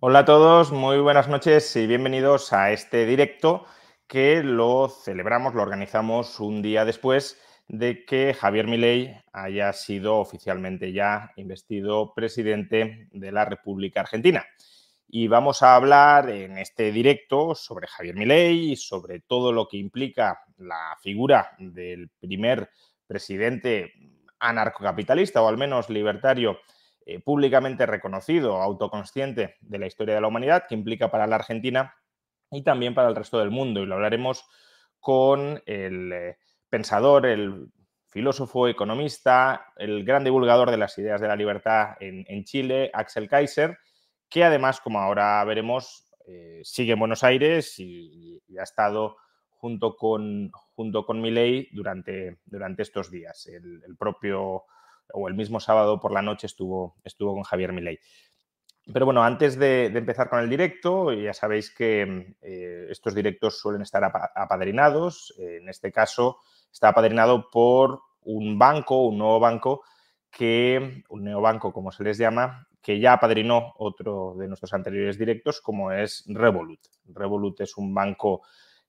Hola a todos, muy buenas noches y bienvenidos a este directo que lo celebramos, lo organizamos un día después de que Javier Milei haya sido oficialmente ya investido presidente de la República Argentina. Y vamos a hablar en este directo sobre Javier Milei y sobre todo lo que implica la figura del primer presidente anarcocapitalista o al menos libertario eh, públicamente reconocido, autoconsciente de la historia de la humanidad, que implica para la Argentina y también para el resto del mundo. Y lo hablaremos con el eh, pensador, el filósofo, economista, el gran divulgador de las ideas de la libertad en, Chile, Axel Kaiser, que además, como ahora veremos, eh, sigue en Buenos Aires y, ha estado junto con, junto con Milei durante, durante estos días. El, el, propio o el mismo sábado por la noche estuvo, estuvo con Javier Milei. Pero bueno, antes de, empezar con el directo, ya sabéis que eh, estos directos suelen estar apadrinados. En este caso, está apadrinado por un banco, un nuevo banco, que, un neobanco como se les llama, que ya apadrinó otro de nuestros anteriores directos, como es Revolut. Revolut es un banco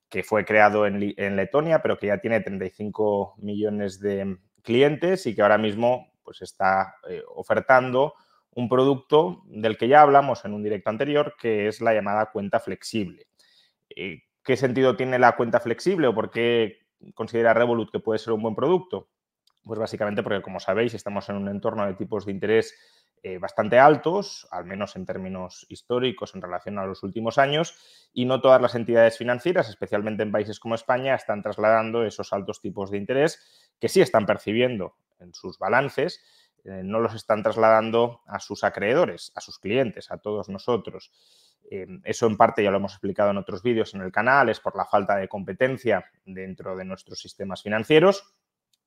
que fue creado en, Letonia, pero que ya tiene 35 millones de clientes y que ahora mismo pues, está eh, ofertando un producto del que ya hablamos en un directo anterior, que es la llamada cuenta flexible. Eh, ¿Qué sentido tiene la cuenta flexible o por qué considera Revolut que puede ser un buen producto? Pues básicamente porque, como sabéis, estamos en un entorno de tipos de interés eh, bastante altos, al menos en términos históricos en relación a los últimos años, y no todas las entidades financieras, especialmente en países como España, están trasladando esos altos tipos de interés que sí están percibiendo en sus balances, eh, no los están trasladando a sus acreedores, a sus clientes, a todos nosotros. Eh, eso en parte ya lo hemos explicado en otros vídeos en el canal, es por la falta de competencia dentro de nuestros sistemas financieros,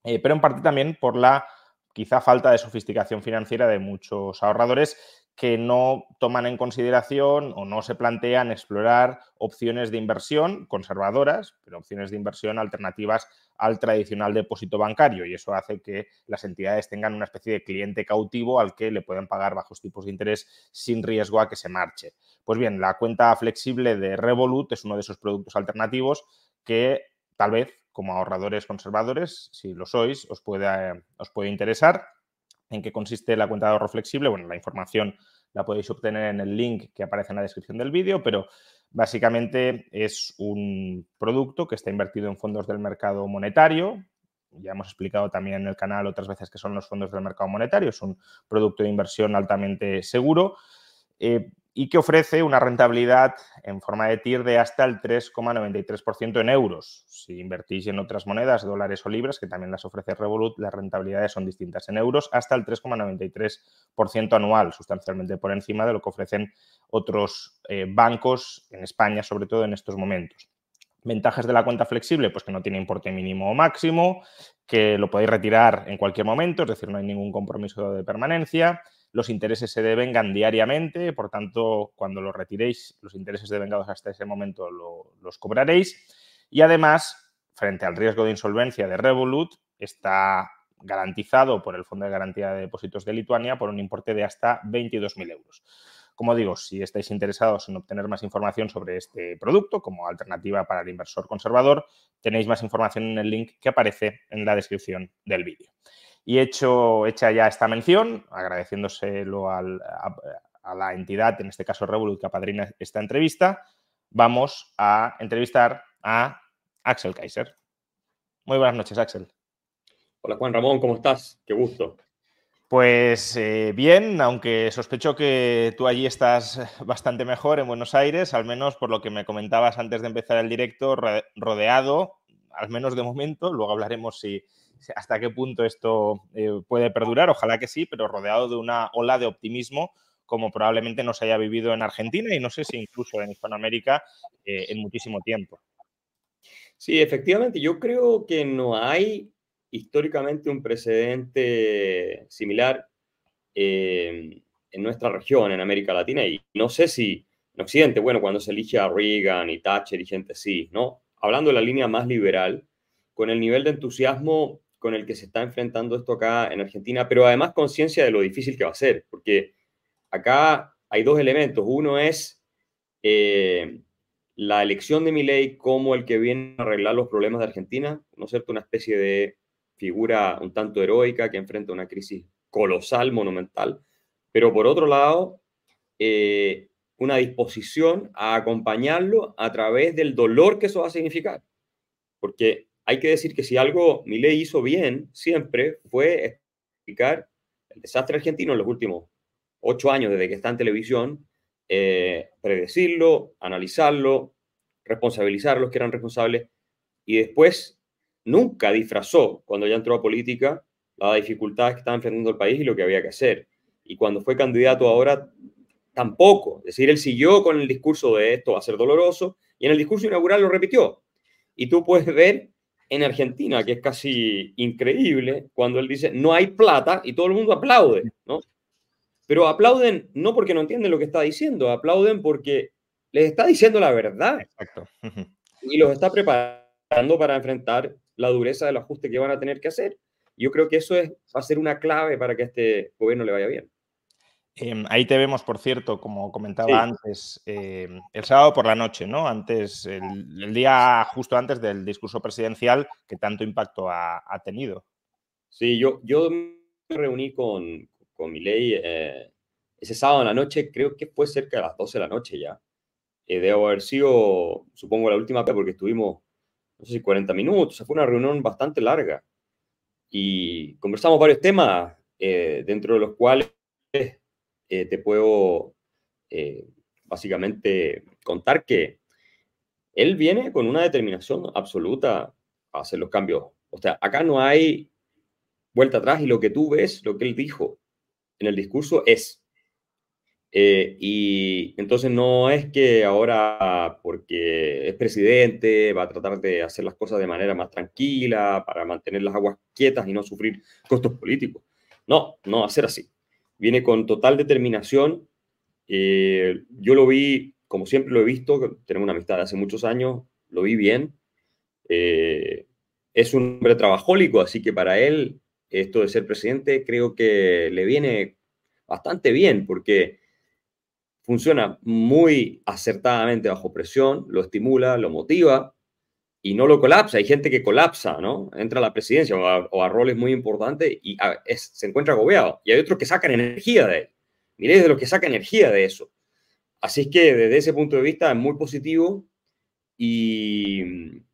pero en parte también por la quizá falta de sofisticación financiera de muchos ahorradores que no toman en consideración o no se plantean explorar opciones de inversión conservadoras, pero opciones de inversión alternativas al tradicional depósito bancario y eso hace que las entidades tengan una especie de cliente cautivo al que le pueden pagar bajos tipos de interés sin riesgo a que se marche. Pues bien, la cuenta flexible de Revolut es uno de esos productos alternativos que tal vez como ahorradores conservadores, si lo sois, os puede, os puede interesar ¿En qué consiste la cuenta de ahorro flexible? Bueno, la información la podéis obtener en el link que aparece en la descripción del vídeo, pero básicamente es un producto que está invertido en fondos del mercado monetario. Ya hemos explicado también en el canal otras veces que son los fondos del mercado monetario. Es un producto de inversión altamente seguro. Eh, y que ofrece una rentabilidad en forma de TIR de hasta el 3,93% en euros. Si invertís en otras monedas, dólares o libras, que también las ofrece Revolut, las rentabilidades son distintas en euros, hasta el 3,93% anual, sustancialmente por encima de lo que ofrecen otros eh, bancos en España, sobre todo en estos momentos. Ventajas de la cuenta flexible, pues que no tiene importe mínimo o máximo, que lo podéis retirar en cualquier momento, es decir, no hay ningún compromiso de permanencia, los intereses se devengan diariamente, por tanto, cuando los retiréis, los intereses devengados hasta ese momento los cobraréis. Y además, frente al riesgo de insolvencia de Revolut, está garantizado por el Fondo de Garantía de Depósitos de Lituania por un importe de hasta 22.000 euros. Como digo, si estáis interesados en obtener más información sobre este producto como alternativa para el inversor conservador, tenéis más información en el link que aparece en la descripción del vídeo. Y hecho, hecha ya esta mención, agradeciéndoselo a, la entidad, en este caso Revolut, que apadrina esta entrevista, vamos a entrevistar a Axel Kaiser. Muy buenas noches, Axel. Hola Juan Ramón, ¿cómo estás? Qué gusto. Pues eh, bien, aunque sospecho que tú allí estás bastante mejor en Buenos Aires, al menos por lo que me comentabas antes de empezar el directo, rodeado, al menos de momento, luego hablaremos si, hasta qué punto esto eh, puede perdurar, ojalá que sí, pero rodeado de una ola de optimismo como probablemente no se haya vivido en Argentina y no sé si incluso en Hispanoamérica eh, en muchísimo tiempo. Sí, efectivamente, yo creo que no hay históricamente un precedente similar eh, en nuestra región, en América Latina, y no sé si en Occidente, bueno, cuando se elige a Reagan y Thatcher y gente así, ¿no? Hablando de la línea más liberal, con el nivel de entusiasmo con el que se está enfrentando esto acá en Argentina, pero además conciencia de lo difícil que va a ser, porque acá hay dos elementos. Uno es eh, la elección de Milei como el que viene a arreglar los problemas de Argentina, ¿no es cierto? Una especie de figura un tanto heroica que enfrenta una crisis colosal, monumental, pero por otro lado, eh, una disposición a acompañarlo a través del dolor que eso va a significar. Porque hay que decir que si algo Milei hizo bien siempre fue explicar el desastre argentino en los últimos ocho años desde que está en televisión, eh, predecirlo, analizarlo, responsabilizar a los que eran responsables y después nunca disfrazó, cuando ya entró a política, las dificultades que estaba enfrentando el país y lo que había que hacer. Y cuando fue candidato ahora, tampoco. Es decir, él siguió con el discurso de esto va a ser doloroso y en el discurso inaugural lo repitió. Y tú puedes ver en Argentina, que es casi increíble, cuando él dice, no hay plata y todo el mundo aplaude, ¿no? Pero aplauden no porque no entienden lo que está diciendo, aplauden porque les está diciendo la verdad. Exacto. Y los está preparando para enfrentar la dureza del ajuste que van a tener que hacer. Yo creo que eso es, va a ser una clave para que este gobierno le vaya bien. Em, ahí te vemos, por cierto, como comentaba antes, em, el sábado por la noche, ¿no? Antes, el, día justo antes del discurso presidencial que tanto impacto ha, tenido. Sí, yo, yo me reuní con, con mi ley eh, ese sábado en la noche, creo que fue cerca de las 12 de la noche ya. Eh, debo haber sido, supongo, la última vez porque estuvimos, no sé si 40 minutos, o sea, fue una reunión bastante larga. Y conversamos varios temas, eh, dentro de los cuales eh, te puedo eh, básicamente contar que él viene con una determinación absoluta a hacer los cambios. O sea, acá no hay vuelta atrás y lo que tú ves, lo que él dijo en el discurso es. Eh, y entonces no es que ahora, porque es presidente, va a tratar de hacer las cosas de manera más tranquila para mantener las aguas quietas y no sufrir costos políticos. No, no va a ser así viene con total determinación. Eh, yo lo vi, como siempre lo he visto, tenemos una amistad de hace muchos años, lo vi bien. Eh, es un hombre trabajólico, así que para él esto de ser presidente creo que le viene bastante bien porque funciona muy acertadamente bajo presión, lo estimula, lo motiva y no lo colapsa. Hay gente que colapsa, ¿no? Entra a la presidencia o a, roles muy importantes y se encuentra agobiado. Y hay otros que sacan energía de él. Mire, de los que saca energía de eso. Así es que desde ese punto de vista es muy positivo y mm,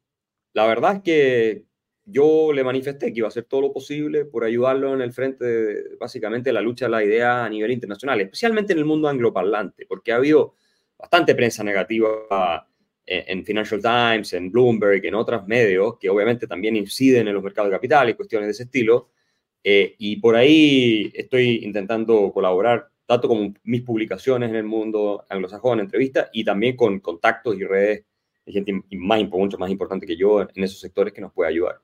la verdad es que yo le manifesté que iba a hacer todo lo posible por ayudarlo en el frente de, básicamente, la lucha de la idea a nivel internacional, especialmente en el mundo angloparlante, porque ha habido bastante prensa negativa en Financial Times, en Bloomberg, en otros medios que obviamente también inciden en los mercados de capital y cuestiones de ese estilo. Eh, y por ahí estoy intentando colaborar tanto con mis publicaciones en el mundo anglosajón, entrevistas, y también con contactos y redes de gente más, mucho más importante que yo en esos sectores que nos puede ayudar.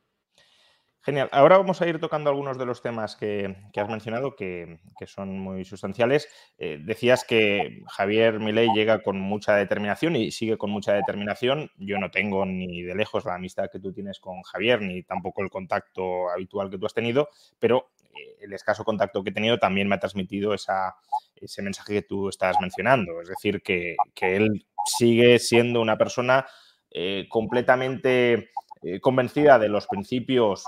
Genial. Ahora vamos a ir tocando algunos de los temas que, has mencionado que, son muy sustanciales. Eh, decías que Javier Milei llega con mucha determinación y sigue con mucha determinación. Yo no tengo ni de lejos la amistad que tú tienes con Javier, ni tampoco el contacto habitual que tú has tenido, pero eh, el escaso contacto que he tenido también me ha transmitido ese mensaje que tú estás mencionando. Es decir, que, él sigue siendo una persona eh, completamente eh, convencida de los principios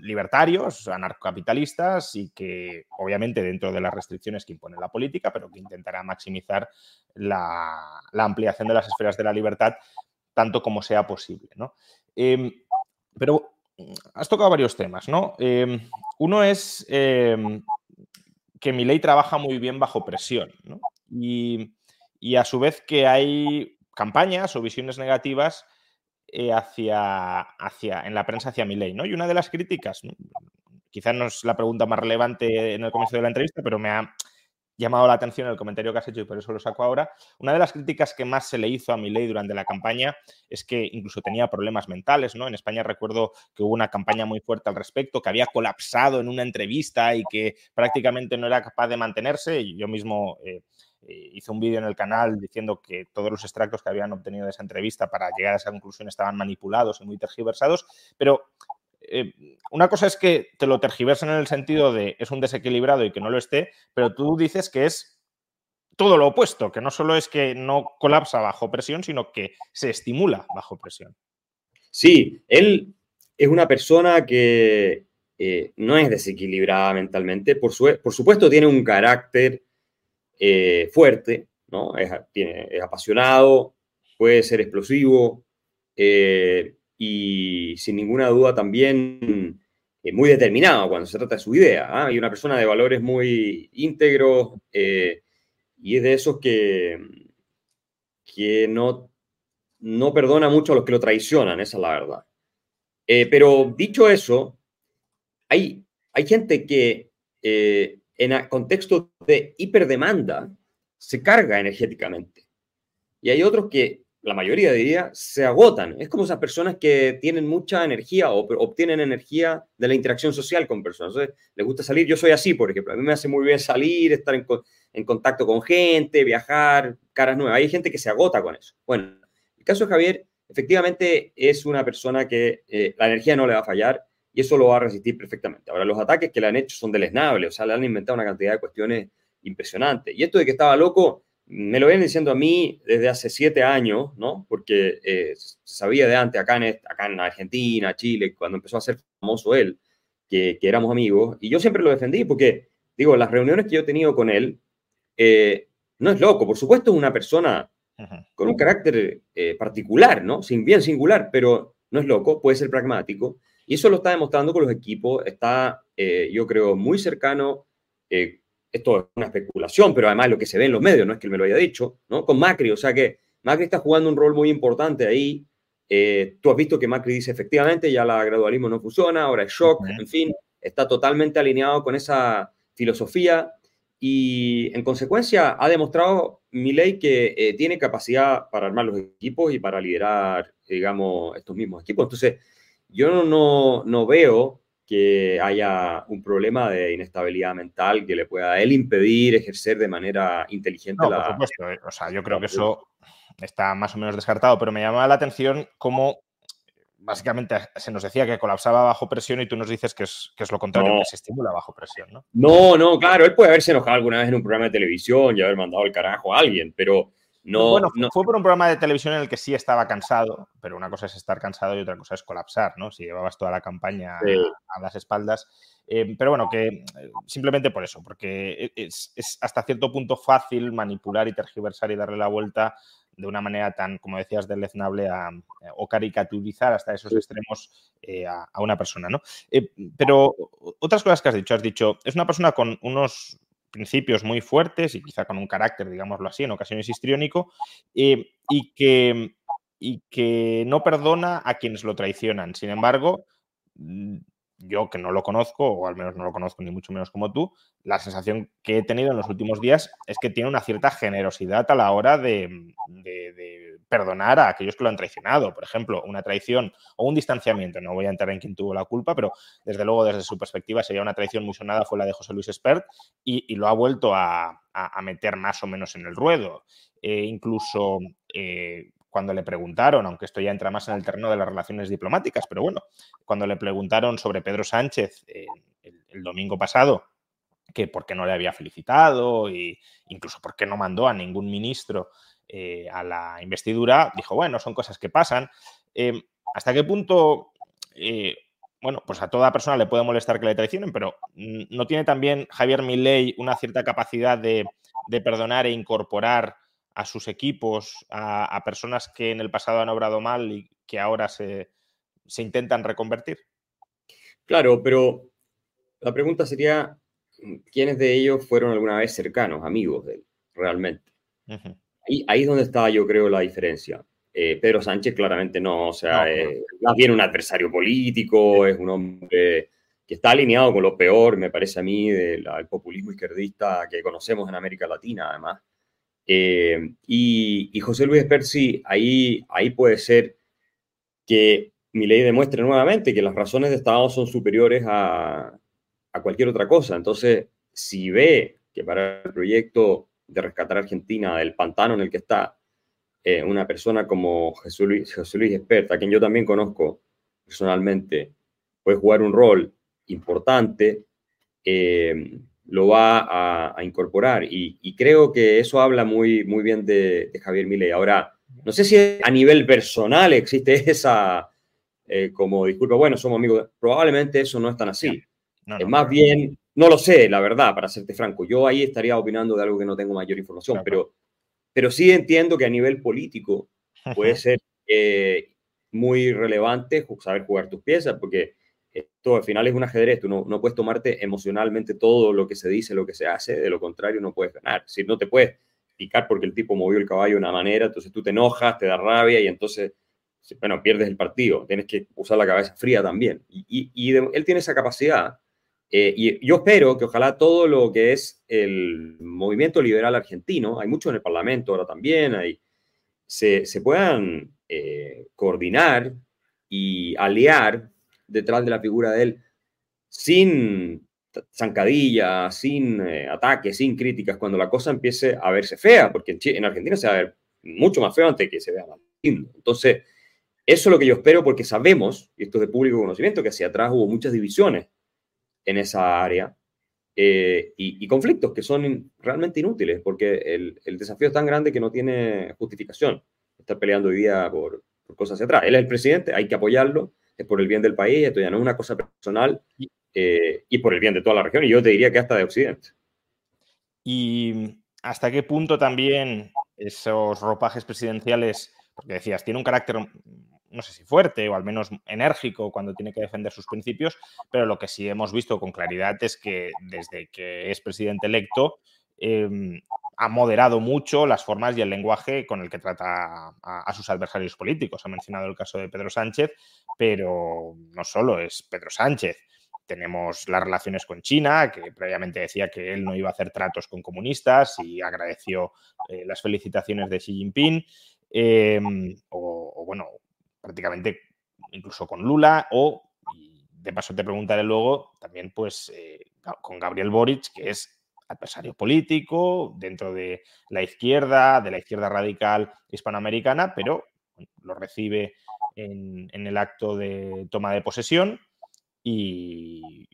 libertarios, anarcocapitalistas y que obviamente dentro de las restricciones que impone la política, pero que intentará maximizar la, ampliación de las esferas de la libertad tanto como sea posible. Em, pero mm, has tocado varios temas, ¿no? Em, uno es em, que mi ley trabaja muy bien bajo presión, y, y a su vez que hay campañas o visiones negativas eh, hacia, en la prensa hacia mi ley, ¿no? Y una de las críticas, quizás no es la pregunta más relevante en el comienzo de la entrevista, pero me ha llamado la atención el comentario que has hecho y por eso lo saco ahora. Una de las críticas que más se le hizo a Milei durante la campaña es que incluso tenía problemas mentales, ¿no? En España recuerdo que hubo una campaña muy fuerte al respecto, que había colapsado en una entrevista y que prácticamente no era capaz de mantenerse. Yo mismo eh, eh, hice un vídeo en el canal diciendo que todos los extractos que habían obtenido de esa entrevista para llegar a esa conclusión estaban manipulados y muy tergiversados, pero eh, una cosa es que te lo tergiversen en el sentido de es un desequilibrado y que no lo esté, pero tú dices que es todo lo opuesto, que no solo es que no colapsa bajo presión, sino que se estimula bajo presión. Sí, él es una persona que eh, no es desequilibrada mentalmente, por, por supuesto tiene un carácter eh, fuerte, ¿no? Es, apasionado, puede ser explosivo eh, y sin ninguna duda también eh, muy determinado cuando se trata de su idea. ¿ah? Y una persona de valores muy íntegros y es de esos que, que no, no perdona mucho a los que lo traicionan, esa es la verdad. pero dicho eso, hay, hay gente que en contexto de hiperdemanda se carga energéticamente. Y hay otros que, la mayoría diría, se agotan. Es como esas personas que tienen mucha energía o obtienen energía de la interacción social con personas. Entonces, les gusta salir. Yo soy así, por ejemplo. A mí me hace muy bien salir, estar en, contacto con gente, viajar, caras nuevas. Hay gente que se agota con eso. Bueno, el caso de Javier, efectivamente, es una persona que eh, la energía no le va a fallar y eso lo va a resistir perfectamente. Ahora, los ataques que le han hecho son deleznables, o sea, le han inventado una cantidad de cuestiones impresionantes. Y esto de que estaba loco, me lo vienen diciendo a mí desde hace siete años, ¿no? Porque eh, se sabía de antes, acá en, acá en Argentina, Chile, cuando empezó a ser famoso él, que, que, éramos amigos, y yo siempre lo defendí porque, digo, las reuniones que yo he tenido con él, eh, no es loco, por supuesto es una persona con un carácter eh, particular, ¿no? Sin, bien singular, pero no es loco, puede ser pragmático. Y eso lo está demostrando con los equipos. Está, eh, yo creo, muy cercano. Eh, esto es una especulación, pero además lo que se ve en los medios, no es que él me lo haya dicho, ¿no? Con Macri, o sea que Macri está jugando un rol muy importante ahí. Eh, tú has visto que Macri dice efectivamente ya la gradualismo no funciona, ahora es shock, en fin, está totalmente alineado con esa filosofía y en consecuencia ha demostrado Milei que tiene capacidad para armar los equipos y para liderar, digamos, estos mismos equipos. Entonces, yo no, no veo que haya un problema de inestabilidad mental que le pueda a él impedir ejercer de manera inteligente la... Por supuesto, eh, o sea, yo creo que eso está más o menos descartado, pero me llama la atención cómo básicamente se nos decía que colapsaba bajo presión y tú nos dices que es, que es lo contrario, que se estimula bajo presión, ¿no? No, no, claro, él puede haberse enojado alguna vez en un programa de televisión y haber mandado el carajo a alguien, pero no, bueno, fue por un programa de televisión en el que sí estaba cansado, pero una cosa es estar cansado y otra cosa es colapsar, ¿no? Si llevabas toda la campaña a, las espaldas. Eh, pero bueno, que eh, simplemente por eso, porque e, es, hasta cierto punto fácil manipular y tergiversar y darle la vuelta de una manera tan, como decías, deleznable a, o caricaturizar hasta esos extremos eh, a, a, una persona, ¿no? pero otras cosas que has dicho, has dicho, es una persona con unos principios muy fuertes y quizá con un carácter, digámoslo así, en ocasiones histriónico, eh, y, que, y que no perdona a quienes lo traicionan. Sin embargo, mm, yo que no lo conozco, o al menos no lo conozco ni mucho menos como tú, la sensación que he tenido en los últimos días es que tiene una cierta generosidad a la hora de, perdonar a aquellos que lo han traicionado. Por ejemplo, una traición o un distanciamiento, no voy a entrar en quién tuvo la culpa, pero desde luego desde su perspectiva sería una traición muy sonada, fue la de José Luis Espert, y, lo ha vuelto a, meter más o menos en el ruedo. E incluso eh, cuando le preguntaron, aunque esto ya entra más en el terreno de las relaciones diplomáticas, pero bueno, cuando le preguntaron sobre Pedro Sánchez eh, el, domingo pasado, que por qué no le había felicitado e incluso por qué no mandó a ningún ministro eh, a la investidura, dijo, bueno, son cosas que pasan. Em, ¿Hasta qué punto, eh, bueno, pues a toda persona le puede molestar que le traicionen, pero ¿no tiene también Javier Milei una cierta capacidad de perdonar e incorporar a sus equipos, a, personas que en el pasado han obrado mal y que ahora se, intentan reconvertir? Claro, pero la pregunta sería, ¿quiénes de ellos fueron alguna vez cercanos, amigos de él, realmente? ahí, es donde está, yo creo, la diferencia. Eh, Pedro Sánchez claramente no, o sea, más bien un adversario político, es un hombre que está alineado con lo peor, me parece a mí, del populismo izquierdista que conocemos en América Latina, además. Eh, y, José Luis Percy, ahí, ahí puede ser que mi ley demuestre nuevamente que las razones de Estado son superiores a, a cualquier otra cosa. Entonces, si ve que para el proyecto de rescatar a Argentina del pantano en el que está, eh, una persona como Jesús Luis, Jesús Luis a quien yo también conozco personalmente, puede jugar un rol importante, eh, lo va a, incorporar. Y, creo que eso habla muy, muy bien de, Javier Milei. Ahora, no sé si a nivel personal existe esa eh, como disculpa, bueno, somos amigos. Probablemente eso no es tan así. es más bien, no lo sé, la verdad, para serte franco. Yo ahí estaría opinando de algo que no tengo mayor información, pero, pero sí entiendo que a nivel político puede ser eh, muy relevante saber jugar tus piezas, porque esto al final es un ajedrez, tú no, no, puedes tomarte emocionalmente todo lo que se dice, lo que se hace, de lo contrario no puedes ganar. Si no te puedes picar porque el tipo movió el caballo de una manera, entonces tú te enojas, te da rabia y entonces, bueno, pierdes el partido, tienes que usar la cabeza fría también. Y, y, él tiene esa capacidad. Eh, y yo espero que ojalá todo lo que es el movimiento liberal argentino, hay mucho en el Parlamento ahora también, hay, se, se puedan eh, coordinar y aliar detrás de la figura de él sin zancadilla, sin eh, ataques, sin críticas, cuando la cosa empiece a verse fea, porque en, Argentina se va a ver mucho más feo antes que se vea más lindo. Entonces, eso es lo que yo espero porque sabemos, y esto es de público conocimiento, que hacia atrás hubo muchas divisiones en esa área eh, y, conflictos que son realmente inútiles, porque el, desafío es tan grande que no tiene justificación estar peleando hoy día por, por cosas hacia atrás. Él es el presidente, hay que apoyarlo, por el bien del país, esto ya no es una cosa personal eh, y por el bien de toda la región, y yo te diría que hasta de Occidente. ¿Y hasta qué punto también esos ropajes presidenciales, porque decías, tiene un carácter, no sé si fuerte o al menos enérgico cuando tiene que defender sus principios, pero lo que sí hemos visto con claridad es que desde que es presidente electo, em, ha moderado mucho las formas y el lenguaje con el que trata a, sus adversarios políticos. Ha mencionado el caso de Pedro Sánchez, pero no solo es Pedro Sánchez. Tenemos las relaciones con China, que previamente decía que él no iba a hacer tratos con comunistas y agradeció eh, las felicitaciones de Xi Jinping. Em, o, bueno, prácticamente incluso con Lula o, de paso te preguntaré luego, también pues eh, con Gabriel Boric, que es adversario político dentro de la izquierda, de la izquierda radical hispanoamericana, pero lo recibe en, el acto de toma de posesión y,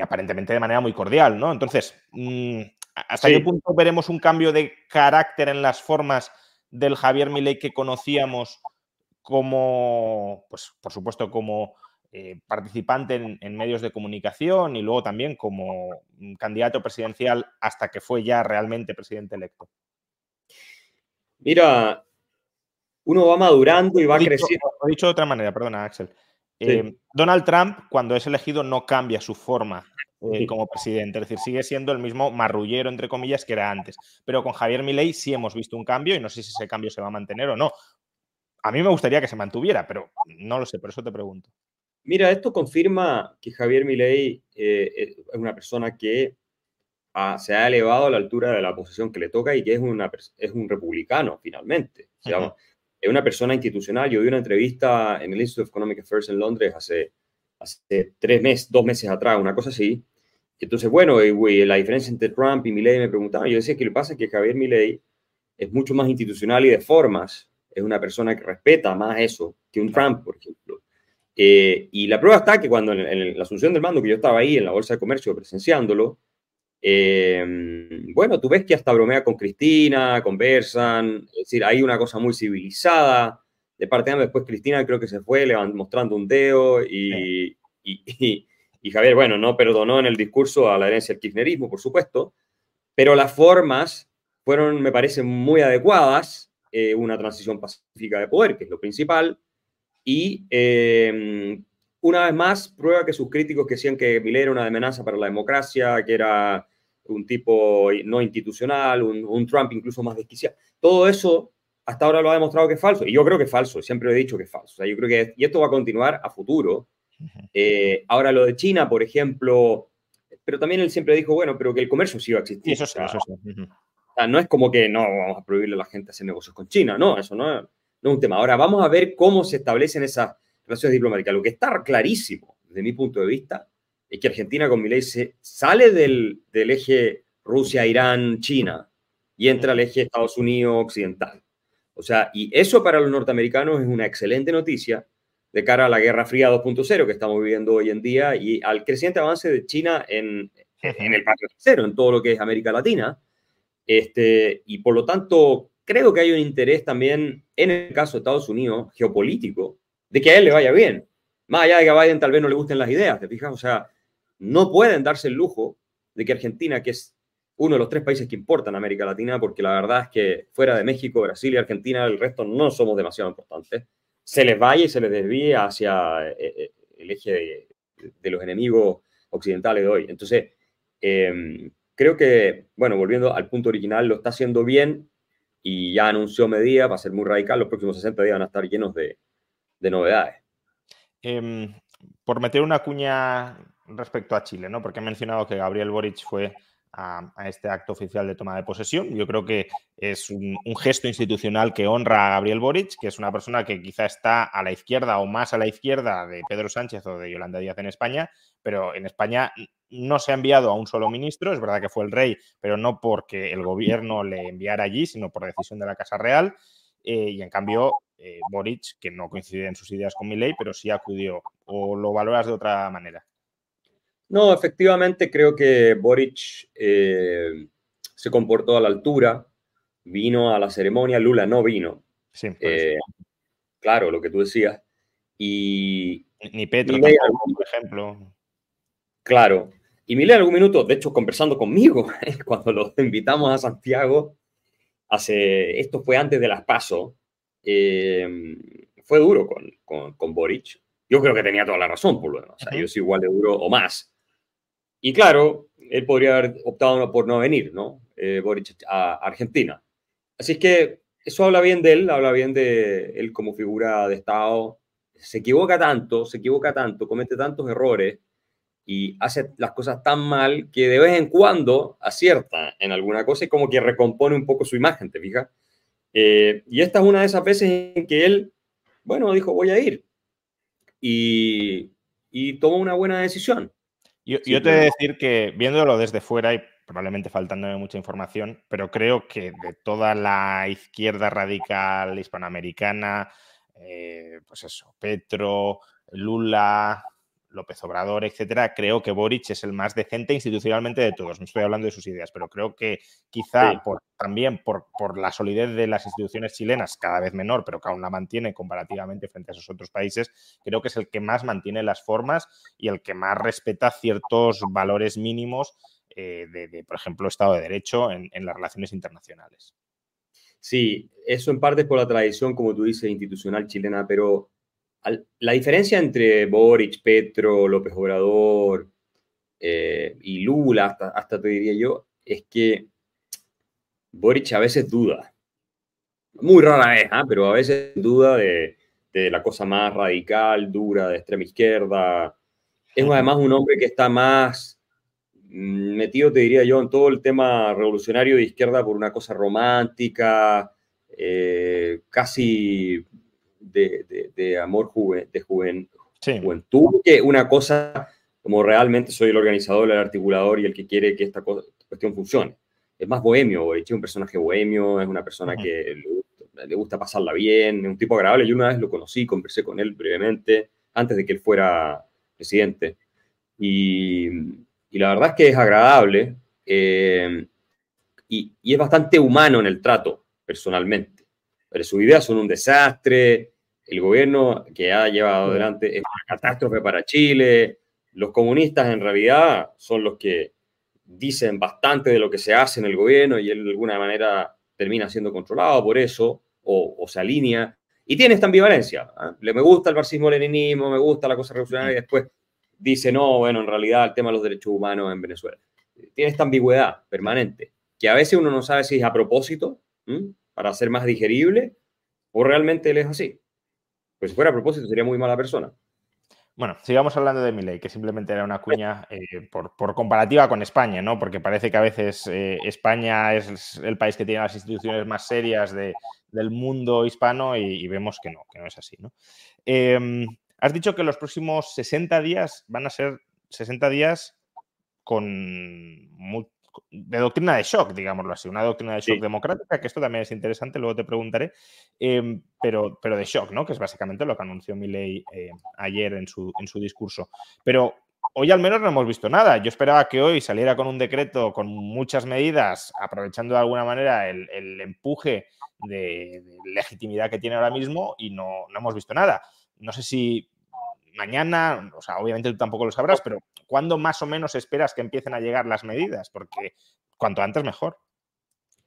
aparentemente de manera muy cordial, ¿no? Entonces, mm, ¿hasta qué punto veremos un cambio de carácter en las formas del Javier Milei que conocíamos como, pues por supuesto, como eh, participante en, medios de comunicación y luego también como candidato presidencial hasta que fue ya realmente presidente electo? Mira, uno va madurando y va creciendo. Lo he dicho de otra manera, perdona, Axel. Eh, Donald Trump, cuando es elegido, no cambia su forma eh, como presidente, es decir, sigue siendo el mismo marrullero, entre comillas, que era antes. Pero con Javier Milei sí hemos visto un cambio y no sé si ese cambio se va a mantener o no. A mí me gustaría que se mantuviera, pero no lo sé, por eso te pregunto. Mira, esto confirma que Javier Milei eh, es una persona que se ha elevado a la altura de la posición que le toca y que es, una, es un republicano, finalmente. Es una persona institucional. Yo vi una entrevista en el Institute of Economic Affairs en Londres hace, hace tres meses, dos meses atrás, una cosa así. Entonces, bueno, la diferencia entre Trump y Milei me preguntaba. Yo decía que lo que pasa es que Javier Milei es mucho más institucional y de formas. Es una persona que respeta más eso que un Trump, por ejemplo. Eh, y la prueba está que cuando en, la asunción del mando, que yo estaba ahí en la Bolsa de Comercio presenciándolo, eh, bueno, tú ves que hasta bromea con Cristina, conversan, es decir, hay una cosa muy civilizada. De parte de ambos, después Cristina creo que se fue mostrando un dedo y, y, y, Javier, bueno, no perdonó en el discurso a la herencia del kirchnerismo, por supuesto, pero las formas fueron, me parece, muy adecuadas. Eh, una transición pacífica de poder, que es lo principal, y em, una vez más prueba que sus críticos que decían que Milei era una amenaza para la democracia, que era un tipo no institucional, un, Trump incluso más desquiciado, todo eso hasta ahora lo ha demostrado que es falso. Y yo creo que es falso, siempre he dicho que es falso. O sea, yo creo que, y esto va a continuar a futuro. Eh, ahora lo de China, por ejemplo, pero también él siempre dijo, bueno, pero que el comercio sí iba a existir. eso sí, eso sí. no es como que no vamos a prohibirle a la gente hacer negocios con China, no, eso no, no es un tema. Ahora vamos a ver cómo se establecen esas relaciones diplomáticas. Lo que está clarísimo, desde mi punto de vista, es que Argentina con Milei se sale del, del eje Rusia, Irán, China y entra al eje Estados Unidos occidental. O sea, y eso para los norteamericanos es una excelente noticia de cara a la Guerra Fría 2.0 que estamos viviendo hoy en día y al creciente avance de China en, en el patio tercero, en todo lo que es América Latina. Este, y por lo tanto, creo que hay un interés también, en el caso de Estados Unidos, geopolítico, de que a él le vaya bien. Más allá de que a Biden tal vez no le gusten las ideas, ¿te fijas? O sea, no pueden darse el lujo de que Argentina, que es uno de los tres países que importan a América Latina, porque la verdad es que fuera de México, Brasil y Argentina, el resto no somos demasiado importantes, se les vaya y se les desvíe hacia eh, eh, el eje de, los enemigos occidentales de hoy. Entonces, em, creo que, bueno, volviendo al punto original, lo está haciendo bien y ya anunció medidas, va a ser muy radical, los próximos 60 días van a estar llenos de, novedades. Em, por meter una cuña respecto a Chile, ¿no? Porque he mencionado que Gabriel Boric fue a, este acto oficial de toma de posesión. Yo creo que es un, gesto institucional que honra a Gabriel Boric, que es una persona que quizá está a la izquierda o más a la izquierda de Pedro Sánchez o de Yolanda Díaz en España, pero en España no se ha enviado a un solo ministro, es verdad que fue el rey, pero no porque el gobierno le enviara allí, sino por decisión de la Casa Real. Eh, y en cambio, eh, Boric, que no coincide en sus ideas con mi ley, pero sí acudió. ¿O lo valoras de otra manera? No, efectivamente creo que Boric eh, se comportó a la altura, vino a la ceremonia, Lula no vino. Sí, claro, lo que tú decías. Y, Ni Petro, por ejemplo. Claro. Y Milei en algún minuto, de hecho, conversando conmigo, cuando lo invitamos a Santiago, hace, esto fue antes de las PASO, eh, fue duro con, con, con, Boric. Yo creo que tenía toda la razón, por lo demás. O sea, yo soy igual de duro o más. Y claro, él podría haber optado por no venir, ¿no? Eh, Boric a Argentina. Así es que eso habla bien de él, habla bien de él como figura de Estado. Se equivoca tanto, se equivoca tanto, comete tantos errores y hace las cosas tan mal que de vez en cuando acierta en alguna cosa y como que recompone un poco su imagen, ¿te fijas? Eh, y esta es una de esas veces en que él, bueno, dijo voy a ir y, y tomó una buena decisión. Yo, te voy a decir que viéndolo desde fuera y probablemente faltándome mucha información, pero creo que de toda la izquierda radical hispanoamericana, eh, pues eso, Petro, Lula, López Obrador, etcétera, creo que Boric es el más decente institucionalmente de todos. No estoy hablando de sus ideas, pero creo que quizá también por, por, la solidez de las instituciones chilenas, cada vez menor, pero que aún la mantiene comparativamente frente a esos otros países, creo que es el que más mantiene las formas y el que más respeta ciertos valores mínimos eh, de, por ejemplo, Estado de Derecho en, en las relaciones internacionales. Sí, eso en parte es por la tradición, como tú dices, institucional chilena, pero la diferencia entre Boric, Petro, López Obrador eh, y Lula, hasta, te diría yo, es que Boric a veces duda. Muy rara vez, ¿ah? pero a veces duda de, la cosa más radical, dura, de extrema izquierda. Es además un hombre que está más metido, te diría yo, en todo el tema revolucionario de izquierda por una cosa romántica, eh, casi de, amor de juventud, que una cosa como realmente soy el organizador, el articulador y el que quiere que esta, cuestión funcione. Es más bohemio, es un personaje bohemio, es una persona que le, gusta pasarla bien, es un tipo agradable. Yo una vez lo conocí, conversé con él brevemente, antes de que él fuera presidente. Y, la verdad es que es agradable eh, y, y, es bastante humano en el trato, personalmente. Pero sus ideas son un desastre, el gobierno que ha llevado adelante es una catástrofe para Chile. Los comunistas en realidad son los que dicen bastante de lo que se hace en el gobierno y él de alguna manera termina siendo controlado por eso o, se alinea. Y tiene esta ambivalencia. ¿ah? Le me gusta el marxismo-leninismo, me gusta la cosa revolucionaria y después dice, no, bueno, en realidad el tema de los derechos humanos en Venezuela. Tiene esta ambigüedad permanente, que a veces uno no sabe si es a propósito, para ser más digerible, o realmente él es así. Pues si fuera a propósito, sería muy mala persona. Bueno, sigamos hablando de Milei, que simplemente era una cuña eh, por, comparativa con España, ¿no? Porque parece que a veces eh, España es el país que tiene las instituciones más serias del mundo hispano y, vemos que no, que no es así, ¿no? Em, has dicho que los próximos 60 días van a ser 60 días con de doctrina de shock, digámoslo así, una doctrina de shock democrática, que esto también es interesante, luego te preguntaré, em, pero, pero de shock, ¿no? Que es básicamente lo que anunció Milley eh, ayer en su, en su discurso. Pero hoy al menos no hemos visto nada. Yo esperaba que hoy saliera con un decreto con muchas medidas, aprovechando de alguna manera el, empuje de, legitimidad que tiene ahora mismo y no, no hemos visto nada. No sé si mañana, o sea, obviamente tú tampoco lo sabrás, pero ¿cuándo más o menos esperas que empiecen a llegar las medidas? Porque cuanto antes mejor.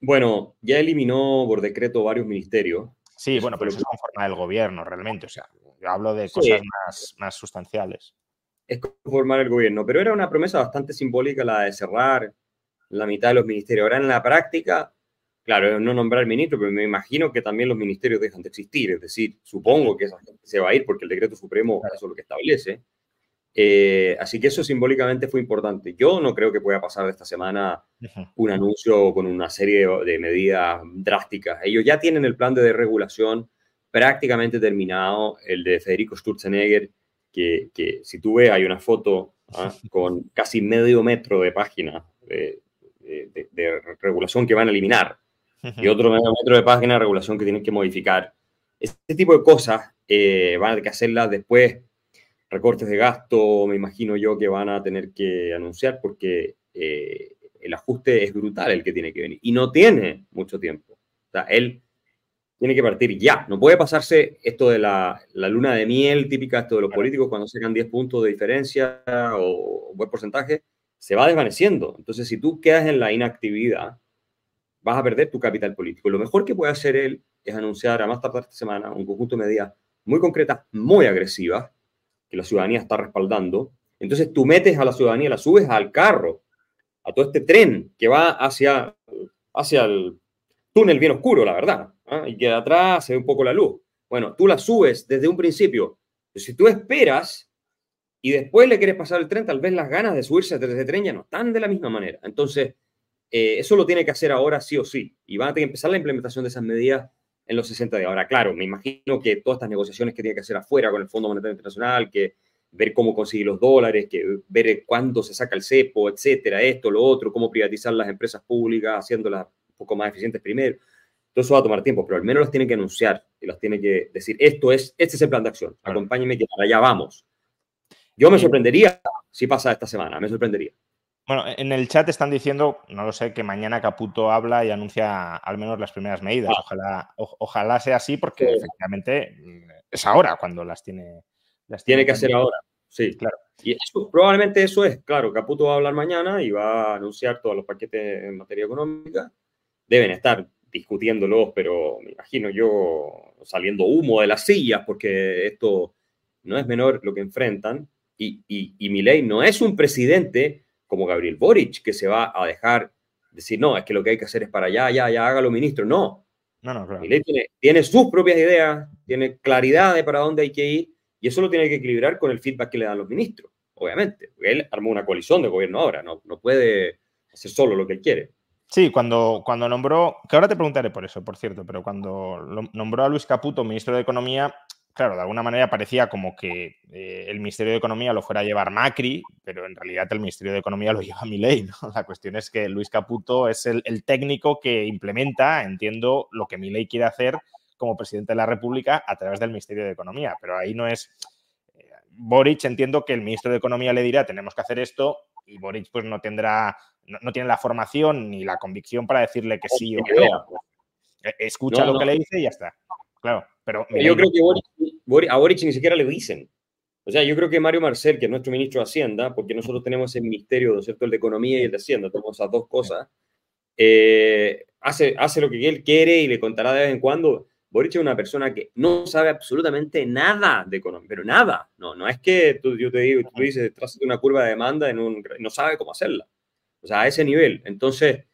Bueno, ya eliminó por decreto varios ministerios. Sí, bueno, pero eso es conformar el gobierno realmente. O sea, yo hablo de cosas más, sustanciales. Es conformar el gobierno, pero era una promesa bastante simbólica la de cerrar la mitad de los ministerios. Ahora en la práctica, claro, no nombrar ministro, pero me imagino que también los ministerios dejan de existir. Es decir, supongo que esa gente se va a ir porque el decreto supremo eso es lo que establece. Eh, así que eso simbólicamente fue importante. Yo no creo que pueda pasar de esta semana un anuncio con una serie de, medidas drásticas. Ellos ya tienen el plan de desregulación prácticamente terminado, el de Federico Sturzenegger, que, si tú ves hay una foto ¿ah? con casi medio metro de página de, regulación que van a eliminar y otro metro de página de regulación que tienen que modificar. Este tipo de cosas eh, van a que hacerlas después recortes de gasto, me imagino yo que van a tener que anunciar porque eh, el ajuste es brutal el que tiene que venir y no tiene mucho tiempo. O sea, él tiene que partir ya. No puede pasarse esto de la, luna de miel típica, esto de los políticos cuando sacan 10 puntos de diferencia o buen porcentaje, se va desvaneciendo. Entonces, si tú quedas en la inactividad, vas a perder tu capital político. Lo mejor que puede hacer él es anunciar a más tardar esta semana un conjunto de medidas muy concretas, muy agresivas, que la ciudadanía está respaldando. Entonces tú metes a la ciudadanía, la subes al carro, a todo este tren que va hacia, hacia el túnel bien oscuro, la verdad, ¿ah? y que atrás se ve un poco la luz. Bueno, tú la subes desde un principio. si tú esperas y después le quieres pasar el tren, tal vez las ganas de subirse desde ese tren ya no están de la misma manera. Entonces, eh, eso lo tiene que hacer ahora sí o sí. Y van a tener que empezar la implementación de esas medidas en los 60 días. Ahora, claro, me imagino que todas estas negociaciones que tiene que hacer afuera con el Fondo Monetario Internacional, que ver cómo conseguir los dólares, que ver cuándo se saca el cepo, etcétera, esto, lo otro, cómo privatizar las empresas públicas, haciéndolas un poco más eficientes primero. Todo eso va a tomar tiempo, pero al menos las tiene que anunciar y las tiene que decir, esto es, este es el plan de acción, acompáñeme que para allá vamos. Yo me sorprendería si pasa esta semana, me sorprendería. Bueno, en el chat están diciendo, no lo sé, que mañana Caputo habla y anuncia al menos las primeras medidas. Ah. Ojalá, ojalá sea así, porque efectivamente mm, es ahora cuando las tiene. Las tiene, que hacer ahora, sí. Claro. Y probablemente eso es, claro, Caputo va a hablar mañana y va a anunciar todos los paquetes en materia económica. Deben estar discutiéndolos, pero me imagino yo saliendo humo de las sillas, porque esto no es menor lo que enfrentan. Y, y, y Milei no es un presidente como Gabriel Boric, que se va a dejar decir, no, es que lo que hay que hacer es para allá, ya, ya, hágalo, ministro. No. No, no, claro. Tiene, tiene, sus propias ideas, tiene claridad de para dónde hay que ir, y eso lo tiene que equilibrar con el feedback que le dan los ministros, obviamente. Él armó una coalición de gobierno ahora, no, no puede hacer solo lo que él quiere. Sí, cuando, cuando nombró, que ahora te preguntaré por eso, por cierto, pero cuando nombró a Luis Caputo ministro de Economía, claro, de alguna manera parecía como que eh, el Ministerio de Economía lo fuera a llevar Macri, pero en realidad el Ministerio de Economía lo lleva Milei, ¿no? La cuestión es que Luis Caputo es el, técnico que implementa, entiendo, lo que Milei quiere hacer como presidente de la República a través del Ministerio de Economía, pero ahí no es... Eh, Boric entiendo que el ministro de Economía le dirá tenemos que hacer esto y Boric pues no tendrá, no, tiene la formación ni la convicción para decirle que sí o que no. E, escucha lo que le dice y ya está. Claro, pero... Yo creo que a Boric ni siquiera le dicen. O sea, yo creo que Mario Marcel, que es nuestro ministro de Hacienda, porque nosotros tenemos el ministerio, ¿no es cierto?, el de Economía y el de Hacienda, tenemos esas dos cosas, eh, hace, hace lo que él quiere y le contará de vez en cuando. Boric es una persona que no sabe absolutamente nada de economía, pero nada. No, no es que tú, yo te digo, tú dices, de una curva de demanda, en un, no sabe cómo hacerla. O sea, a ese nivel. Entonces,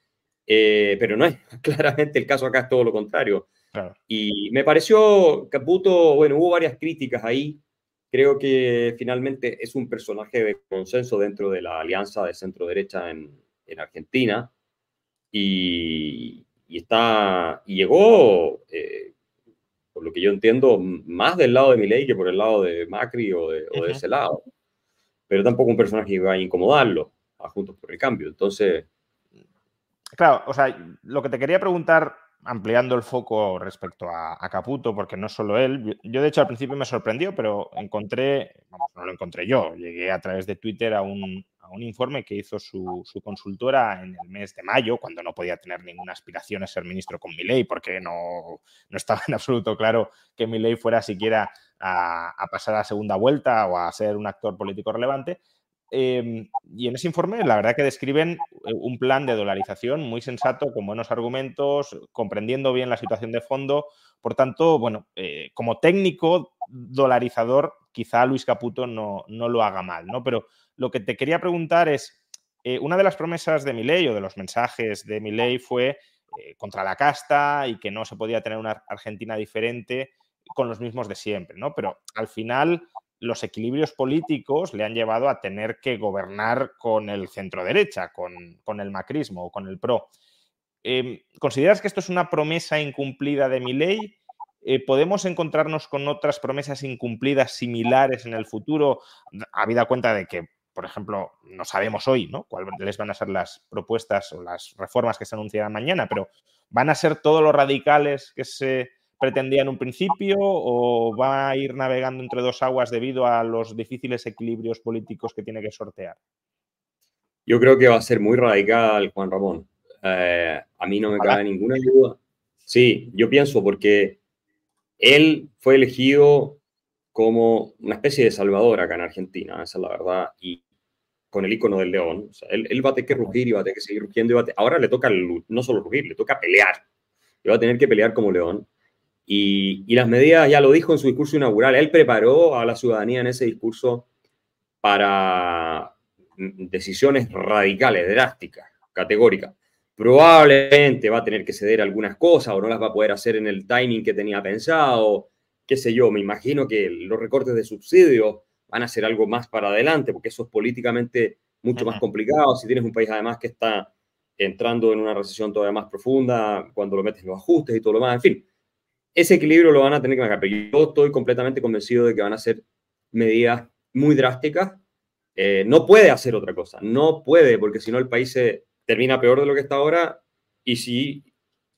eh, pero no es claramente el caso acá, es todo lo contrario. Y me pareció, Caputo, bueno, hubo varias críticas ahí creo que finalmente es un personaje de consenso dentro de la alianza de centro-derecha en, Argentina y, está, y llegó, eh, por lo que yo entiendo, más del lado de Milei que por el lado de Macri o de, ese lado. Pero tampoco un personaje que va a incomodarlo a Juntos por el Cambio. Entonces... Claro, o sea, lo que te quería preguntar ampliando el foco respecto a, Caputo, porque no solo él. Yo, de hecho, al principio me sorprendió, pero encontré, vamos, no lo encontré yo, llegué a través de Twitter a un, informe que hizo su, consultora en el mes de mayo, cuando no podía tener ninguna aspiración a ser ministro con Milei, porque no, estaba en absoluto claro que Milei fuera siquiera a pasar a segunda vuelta o a ser un actor político relevante. Em, y en ese informe, la verdad que describen eh, un plan de dolarización muy sensato, con buenos argumentos, comprendiendo bien la situación de fondo. Por tanto, bueno, eh, como técnico dolarizador, quizá Luis Caputo no, no, lo haga mal, ¿no? Pero lo que te quería preguntar es, eh, una de las promesas de Milei o de los mensajes de Milei fue contra la casta y que no se podía tener una Argentina diferente con los mismos de siempre, ¿no? Pero al final los equilibrios políticos le han llevado a tener que gobernar con el centro derecha, con, el macrismo o con el PRO. Em, ¿Consideras que esto es una promesa incumplida de mi ley? Eh, ¿Podemos encontrarnos con otras promesas incumplidas similares en el futuro, habida cuenta de que, por ejemplo, no sabemos hoy ¿no? cuáles van a ser las propuestas o las reformas que se anunciarán mañana, pero ¿van a ser todos los radicales que se pretendía en un principio o va a ir navegando entre dos aguas debido a los difíciles equilibrios políticos que tiene que sortear? Yo creo que va a ser muy radical, Juan Ramón. Eh, a mí no me cabe ninguna duda. Sí, yo pienso porque él fue elegido como una especie de salvador acá en Argentina, esa es la verdad, y con el icono del león. él, va a tener que rugir y va a tener que seguir rugiendo. Ahora le toca no solo rugir, le toca pelear. Y va a tener que pelear como león. Y, las medidas, ya lo dijo en su discurso inaugural, él preparó a la ciudadanía en ese discurso para decisiones radicales, drásticas, categóricas. Probablemente va a tener que ceder algunas cosas o no las va a poder hacer en el timing que tenía pensado, qué sé yo, me imagino que los recortes de subsidios van a ser algo más para adelante, porque eso es políticamente mucho más complicado. Si tienes un país además que está entrando en una recesión todavía más profunda, cuando lo metes los ajustes y todo lo más, en fin ese equilibrio lo van a tener que marcar. Pero yo estoy completamente convencido de que van a ser medidas muy drásticas. Eh, no puede hacer otra cosa, no puede, porque si no el país se termina peor de lo que está ahora y si,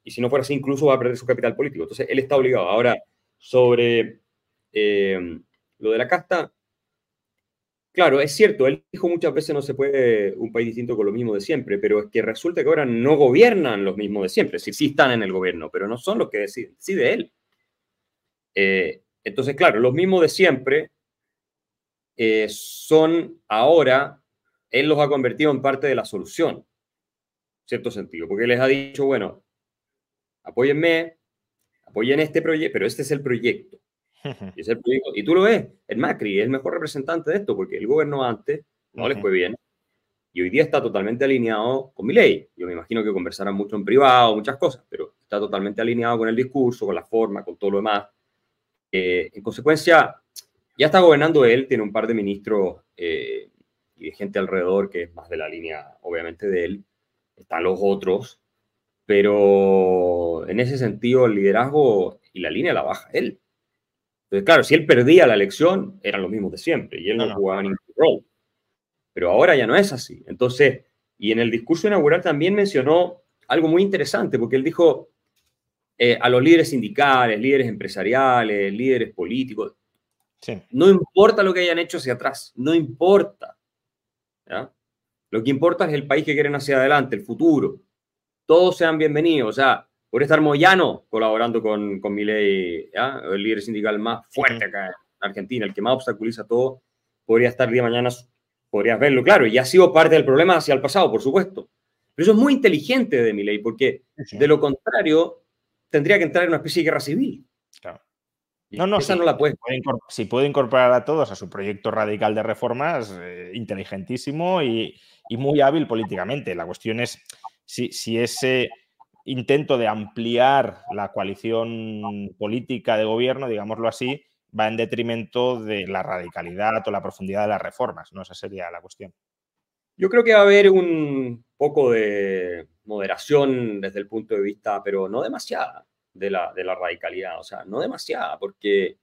y si no fuera así, incluso va a perder su capital político. Entonces, él está obligado. Ahora, sobre eh, lo de la casta, claro, es cierto, él dijo muchas veces no se puede un país distinto con lo mismo de siempre, pero es que resulta que ahora no gobiernan los mismos de siempre, sí, sí están en el gobierno, pero no son los que deciden, sí de él. Eh, entonces, claro, los mismos de siempre eh, son ahora, él los ha convertido en parte de la solución, en cierto sentido, porque les ha dicho, bueno, apóyenme, apoyen este proyecto, pero este es el proyecto. Y, es el y tú lo ves, el Macri es el mejor representante de esto, porque el gobierno antes no les fue bien, y hoy día está totalmente alineado con mi ley. Yo me imagino que conversarán mucho en privado, muchas cosas, pero está totalmente alineado con el discurso, con la forma, con todo lo demás. Eh, en consecuencia, ya está gobernando él, tiene un par de ministros eh, y de gente alrededor que es más de la línea, obviamente, de él. Están los otros, pero en ese sentido el liderazgo y la línea la baja él. Entonces, claro, si él perdía la elección, eran los mismos de siempre y él no, jugaba ningún rol. Pero ahora ya no es así. Entonces, y en el discurso inaugural también mencionó algo muy interesante, porque él dijo, eh, a los líderes sindicales, líderes empresariales, líderes políticos. No importa lo que hayan hecho hacia atrás, no importa. Lo que importa es el país que quieren hacia adelante, el futuro. Todos sean bienvenidos. O sea, por estar Moyano colaborando con, con ley, el líder sindical más fuerte acá en Argentina, el que más obstaculiza todo, podría estar día de mañana, podrías verlo, claro, y ha sido parte del problema hacia el pasado, por supuesto. Pero eso es muy inteligente de ley, porque de lo contrario, tendría que entrar en una especie de guerra civil. Claro. No, no, esa no la puede. Si puede incorporar a todos a su proyecto radical de reformas, eh, inteligentísimo y, muy hábil políticamente. La cuestión es si, si, ese intento de ampliar la coalición política de gobierno, digámoslo así, va en detrimento de la radicalidad o la profundidad de las reformas, ¿no? Esa sería la cuestión. Yo creo que va a haber un poco de moderación desde el punto de vista, pero no demasiada, de la, de la radicalidad. O sea, no demasiada, porque,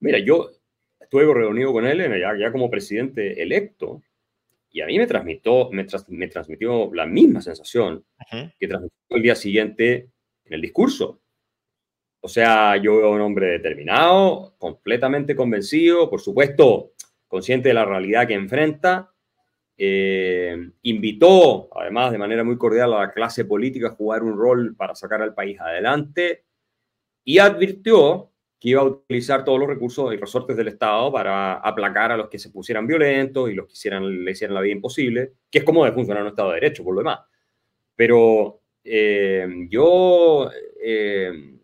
mira, yo estuve reunido con él ya, ya como presidente electo y a mí me transmitió, me, me transmitió la misma sensación que transmitió el día siguiente en el discurso. O sea, yo veo a un hombre determinado, completamente convencido, por supuesto, consciente de la realidad que enfrenta. Eh, invitó, además, de manera muy cordial a la clase política a jugar un rol para sacar al país adelante y advirtió que iba a utilizar todos los recursos y resortes del Estado para aplacar a los que se pusieran violentos y los que hicieran, le hicieran la vida imposible, que es como debe funcionar un Estado de Derecho, por lo demás. Pero eh, yo eh,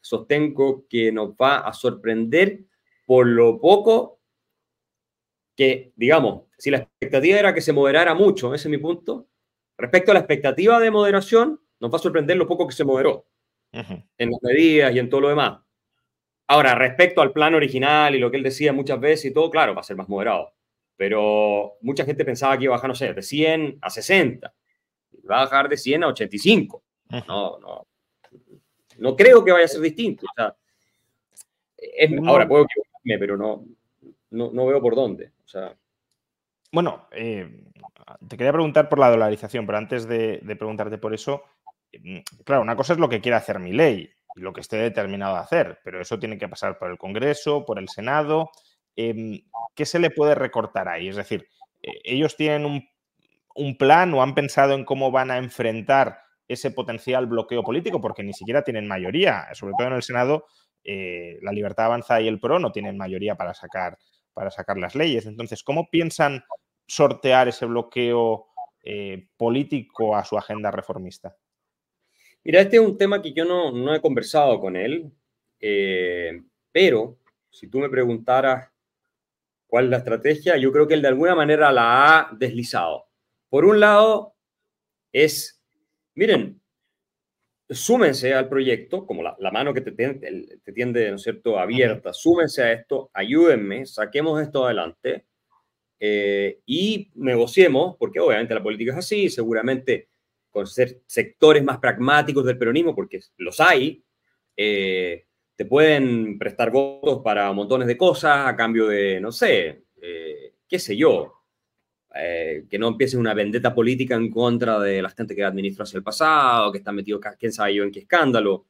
sostengo que nos va a sorprender por lo poco que, digamos, si la expectativa era que se moderara mucho, ese es mi punto, respecto a la expectativa de moderación, nos va a sorprender lo poco que se moderó en las medidas y en todo lo demás. Ahora, respecto al plan original y lo que él decía muchas veces y todo, claro, va a ser más moderado. Pero mucha gente pensaba que iba a bajar, no sé, de 100 a 60. Va a bajar de 100 a 85. No, no. No creo que vaya a ser distinto. ahora puedo equivocarme, pero no, no, veo por dónde. O sea, bueno, eh, te quería preguntar por la dolarización, pero antes de, de, preguntarte por eso, mm, claro, una cosa es lo que quiere hacer mi ley y lo que esté determinado a hacer, pero eso tiene que pasar por el Congreso, por el Senado. Em, ¿Qué se le puede recortar ahí? Es decir, eh, ellos tienen un, un plan o han pensado en cómo van a enfrentar ese potencial bloqueo político, porque ni siquiera tienen mayoría, sobre todo en el Senado, eh, la Libertad Avanza y el PRO no tienen mayoría para sacar, para sacar las leyes. Entonces, ¿cómo piensan sortear ese bloqueo eh, político a su agenda reformista? Mira, este es un tema que yo no, no he conversado con él, eh, pero si tú me preguntaras cuál es la estrategia, yo creo que él de alguna manera la ha deslizado. Por un lado, es, miren, súmense al proyecto, como la, mano que te, te, tiende, ¿no es cierto?, abierta, súmense a esto, ayúdenme, saquemos esto adelante eh, y negociemos, porque obviamente la política es así, seguramente con ser sectores más pragmáticos del peronismo, porque los hay, eh, te pueden prestar votos para montones de cosas a cambio de, no sé, eh, qué sé yo, eh, que no empiece una vendetta política en contra de la gente que administra hacia el pasado, que está metido, quién sabe yo en qué escándalo.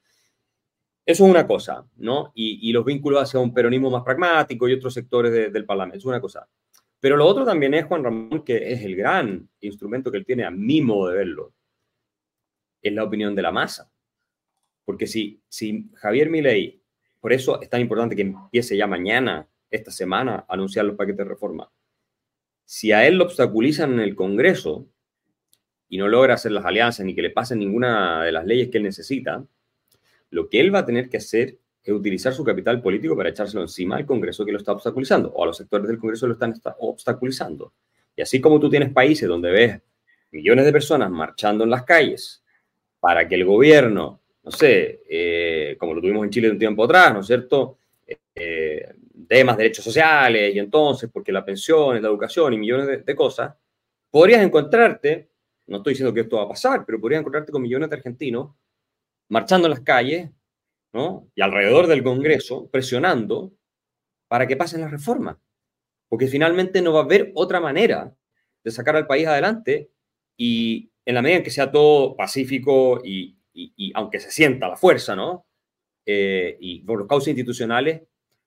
Eso es una cosa, ¿no? Y, los vínculos hacia un peronismo más pragmático y otros sectores del Parlamento, es una cosa. Pero lo otro también es, Juan Ramón, que es el gran instrumento que él tiene a mi modo de verlo, es la opinión de la masa. Porque si, si Javier Milei, por eso es tan importante que empiece ya mañana, esta semana, a anunciar los paquetes de reforma. Si a él lo obstaculizan en el Congreso y no logra hacer las alianzas ni que le pasen ninguna de las leyes que él necesita, lo que él va a tener que hacer es utilizar su capital político para echárselo encima al Congreso que lo está obstaculizando o a los sectores del Congreso que lo están obstaculizando. Y así como tú tienes países donde ves millones de personas marchando en las calles para que el gobierno, no sé, eh, como lo tuvimos en Chile un tiempo atrás, ¿no es cierto?, eh, más derechos sociales y entonces, porque la pensión, la educación y millones de, cosas, podrías encontrarte, no estoy diciendo que esto va a pasar, pero podrías encontrarte con millones de argentinos marchando en las calles, ¿no? Y alrededor del Congreso, presionando para que pasen las reformas. Porque finalmente no va a haber otra manera de sacar al país adelante y en la medida en que sea todo pacífico y, aunque se sienta la fuerza, ¿no? Eh, y por causas institucionales,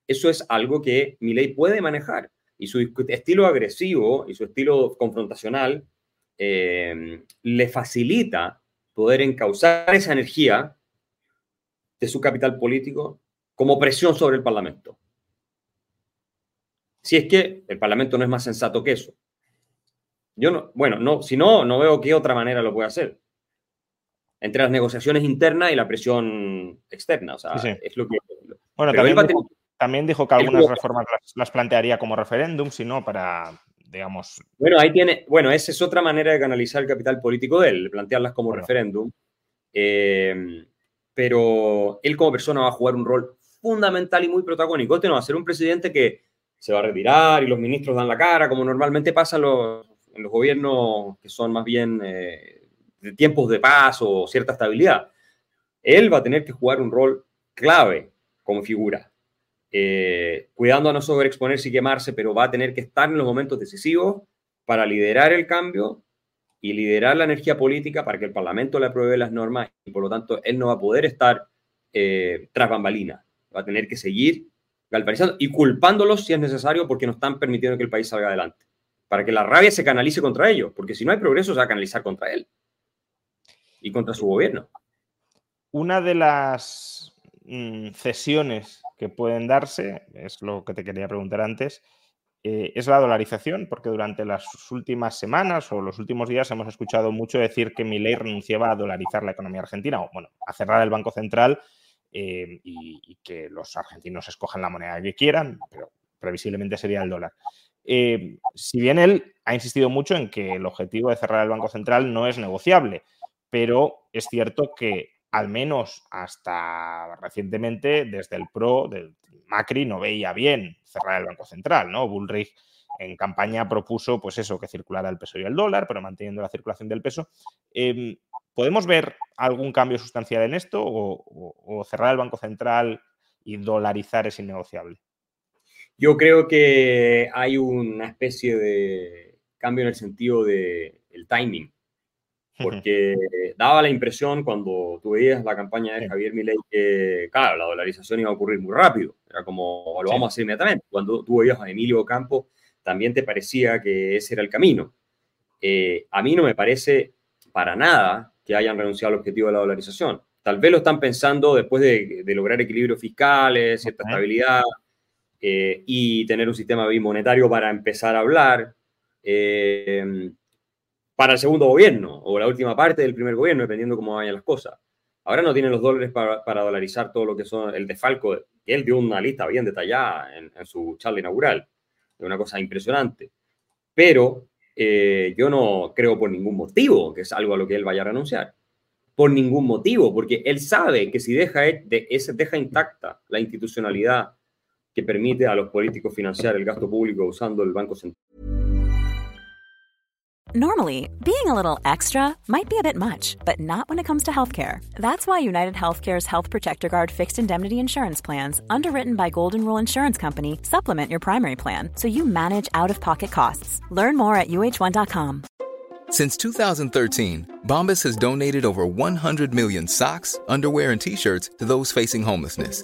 eso es algo que mi ley puede manejar. Y su estilo agresivo y su estilo confrontacional eh, le facilita poder encauzar esa energía de su capital político como presión sobre el Parlamento. Si es que el Parlamento no es más sensato que eso. Yo no, bueno, no, si no, no veo qué otra manera lo puede hacer. Entre las negociaciones internas y la presión externa. O sea, es lo que. Bueno, también, dijo, que algunas reformas las, plantearía como referéndum, sino para, digamos. Bueno, ahí tiene. Bueno, esa es otra manera de canalizar el capital político de él, plantearlas como referéndum. Eh, pero él como persona va a jugar un rol fundamental y muy protagónico. Este no va a ser un presidente que se va a retirar y los ministros dan la cara, como normalmente pasa en los, gobiernos que son más bien eh, de tiempos de paz o cierta estabilidad. Él va a tener que jugar un rol clave como figura, eh, cuidando a no sobreexponerse y quemarse, pero va a tener que estar en los momentos decisivos para liderar el cambio y liderar la energía política para que el Parlamento le apruebe las normas y por lo tanto él no va a poder estar eh, tras bambalina. Va a tener que seguir galvanizando y culpándolos si es necesario porque no están permitiendo que el país salga adelante. Para que la rabia se canalice contra ellos, porque si no hay progreso se va a canalizar contra él y contra su gobierno. Una de las mm, cesiones que pueden darse, es lo que te quería preguntar antes, eh, es la dolarización, porque durante las últimas semanas o los últimos días hemos escuchado mucho decir que ley renunciaba a dolarizar la economía argentina, o bueno, a cerrar el Banco Central eh, y, que los argentinos escojan la moneda que quieran, pero previsiblemente sería el dólar. Eh, si bien él ha insistido mucho en que el objetivo de cerrar el Banco Central no es negociable, pero es cierto que al menos hasta recientemente, desde el PRO, del Macri, no veía bien cerrar el Banco Central, ¿no? Bullrich en campaña propuso, pues eso, que circulara el peso y el dólar, pero manteniendo la circulación del peso. Em, ¿Podemos ver algún cambio sustancial en esto o, cerrar el Banco Central y dolarizar es innegociable? Yo creo que hay una especie de cambio en el sentido del el timing porque daba la impresión cuando tú veías la campaña de Javier Milei que, claro, la dolarización iba a ocurrir muy rápido, era como, lo vamos a hacer inmediatamente. Cuando tú veías a Emilio Campo, también te parecía que ese era el camino. Eh, a mí no me parece para nada que hayan renunciado al objetivo de la dolarización. Tal vez lo están pensando después de, lograr equilibrios fiscales, cierta estabilidad eh, y tener un sistema bimonetario para empezar a hablar. Eh, para el segundo gobierno o la última parte del primer gobierno, dependiendo cómo vayan las cosas. Ahora no tienen los dólares para, dolarizar todo lo que son el defalco. Él dio una lista bien detallada en, su charla inaugural, de una cosa impresionante. Pero eh, yo no creo por ningún motivo que es algo a lo que él vaya a renunciar. Por ningún motivo, porque él sabe que si deja, de, deja intacta la institucionalidad que permite a los políticos financiar el gasto público usando el Banco Central Normally, being a little extra might be a bit much, but not when it comes to healthcare. That's why United Healthcare's Health Protector Guard fixed indemnity insurance plans, underwritten by Golden Rule Insurance Company, supplement your primary plan so you manage out of pocket costs. Learn more at uh1.com. Since 2013, Bombas has donated over 100 million socks, underwear, and t shirts to those facing homelessness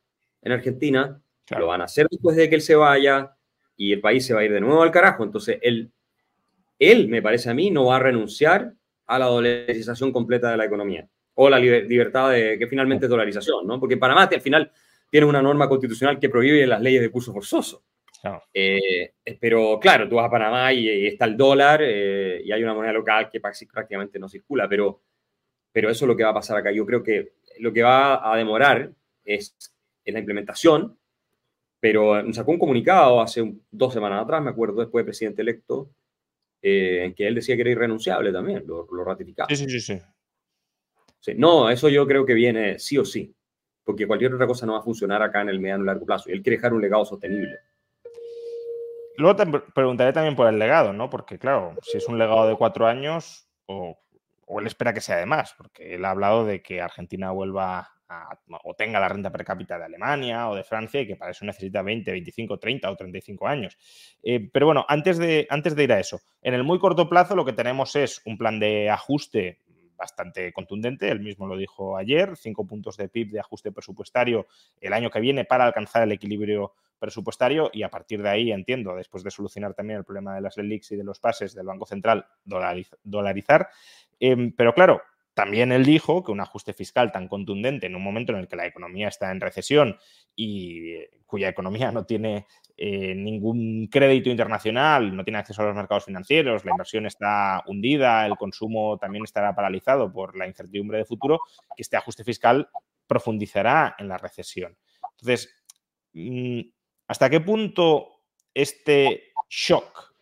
en Argentina, lo van a hacer después de que él se vaya y el país se va a ir de nuevo al carajo. Entonces, él, él me parece a mí, no va a renunciar a la dolarización completa de la economía o la libertad de que finalmente es dolarización, ¿no? Porque Panamá al final tiene una norma constitucional que prohíbe las leyes de curso forzoso. Eh, pero claro, tú vas a Panamá y, está el dólar eh, y hay una moneda local que prácticamente no circula, pero, pero eso es lo que va a pasar acá. Yo creo que lo que va a demorar es en la implementación, pero sacó un comunicado hace dos semanas atrás, me acuerdo, después de presidente electo, eh, en que él decía que era irrenunciable también, lo, lo ratificaba. Sí, sí, sí, sí. No, eso yo creo que viene sí o sí, porque cualquier otra cosa no va a funcionar acá en el mediano y largo plazo, y él quiere dejar un legado sostenible. Luego te preguntaré también por el legado, ¿no? Porque, claro, si es un legado de cuatro años, o, o él espera que sea de más, porque él ha hablado de que Argentina vuelva o tenga la renta per cápita de Alemania o de Francia y que para eso necesita 20, 25, 30 o 35 años. Eh, pero bueno, antes de, antes de ir a eso, en el muy corto plazo lo que tenemos es un plan de ajuste bastante contundente, él mismo lo dijo ayer, cinco puntos de PIB de ajuste presupuestario el año que viene para alcanzar el equilibrio presupuestario y a partir de ahí, entiendo, después de solucionar también el problema de las LELIX y de los pases del Banco Central, dolarizar. Em, pero claro, también él dijo que un ajuste fiscal tan contundente en un momento en el que la economía está en recesión y eh, cuya economía no tiene eh, ningún crédito internacional, no tiene acceso a los mercados financieros, la inversión está hundida, el consumo también estará paralizado por la incertidumbre de futuro, que este ajuste fiscal profundizará en la recesión. Entonces, mm, ¿hasta qué punto este shock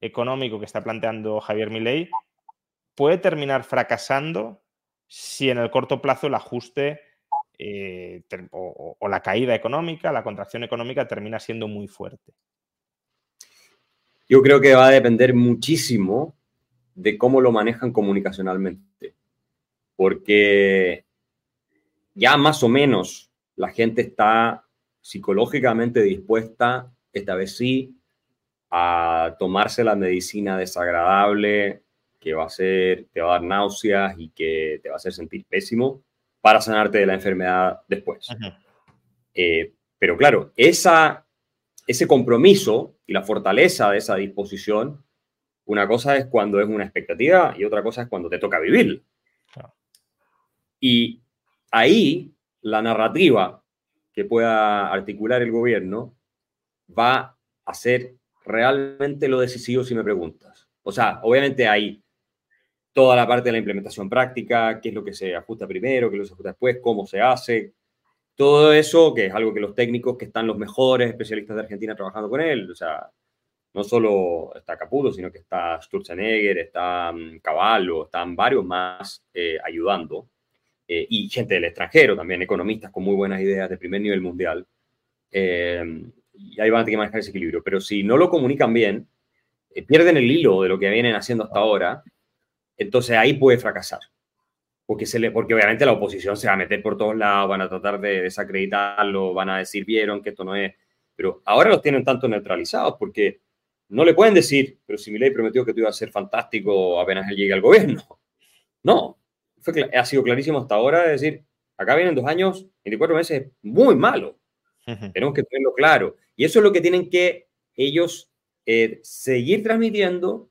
económico que está planteando Javier Milei puede terminar fracasando si en el corto plazo el ajuste eh, o, la caída económica, la contracción económica termina siendo muy fuerte. Yo creo que va a depender muchísimo de cómo lo manejan comunicacionalmente, porque ya más o menos la gente está psicológicamente dispuesta, esta vez sí, a tomarse la medicina desagradable, que va a ser, te va a dar náuseas y que te va a hacer sentir pésimo para sanarte de la enfermedad después. Eh, pero claro, esa, ese compromiso y la fortaleza de esa disposición, una cosa es cuando es una expectativa y otra cosa es cuando te toca vivir. Y ahí la narrativa que pueda articular el gobierno va a ser realmente lo decisivo si me preguntas. O sea, obviamente hay toda la parte de la implementación práctica, qué es lo que se ajusta primero, qué es lo que se ajusta después, cómo se hace. Todo eso, que es algo que los técnicos, que están los mejores especialistas de Argentina trabajando con él, o sea, no solo está Caputo, sino que está Sturzenegger, está mm, Caballo, están varios más eh, ayudando. Eh, y gente del extranjero también, economistas con muy buenas ideas de primer nivel mundial. Eh, y ahí van a tener que manejar ese equilibrio. Pero si no lo comunican bien, pierden el hilo de lo que vienen haciendo hasta ahora entonces ahí puede fracasar. Porque, se le, porque obviamente la oposición se va a meter por todos lados, van a tratar de desacreditarlo, van a decir, vieron que esto no es. Pero ahora los tienen tanto neutralizados porque no le pueden decir, pero si mi ley prometió que tú ibas a ser fantástico apenas él llegue al gobierno. No, fue, ha sido clarísimo hasta ahora de decir, acá vienen dos años, 24 meses, muy malo. Tenemos que tenerlo claro. Y eso es lo que tienen que ellos eh, seguir transmitiendo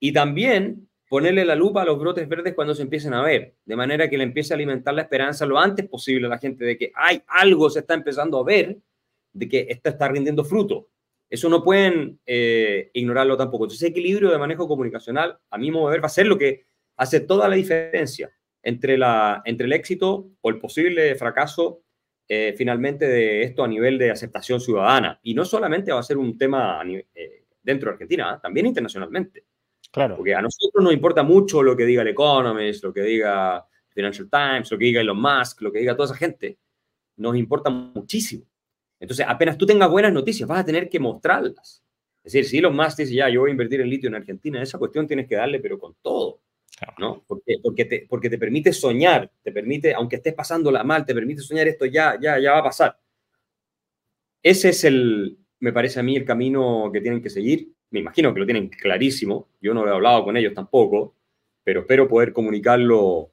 y también ponerle la lupa a los brotes verdes cuando se empiecen a ver, de manera que le empiece a alimentar la esperanza lo antes posible a la gente de que hay algo se está empezando a ver, de que esto está rindiendo fruto. Eso no pueden eh, ignorarlo tampoco. Entonces, ese equilibrio de manejo comunicacional, a mi modo de ver, va a ser lo que hace toda la diferencia entre, la, entre el éxito o el posible fracaso eh, finalmente de esto a nivel de aceptación ciudadana. Y no solamente va a ser un tema eh, dentro de Argentina, también internacionalmente. Claro. Porque a nosotros nos importa mucho lo que diga el Economist, lo que diga Financial Times, lo que diga Elon Musk, lo que diga toda esa gente. Nos importa muchísimo. Entonces, apenas tú tengas buenas noticias, vas a tener que mostrarlas. Es decir, si Elon Musk dice, ya, yo voy a invertir en litio en Argentina, esa cuestión tienes que darle, pero con todo. ¿no? Porque, porque, te, porque te permite soñar, te permite, aunque estés pasándola mal, te permite soñar esto ya, ya, ya va a pasar. Ese es el, me parece a mí, el camino que tienen que seguir me imagino que lo tienen clarísimo, yo no lo he hablado con ellos tampoco, pero espero poder comunicarlo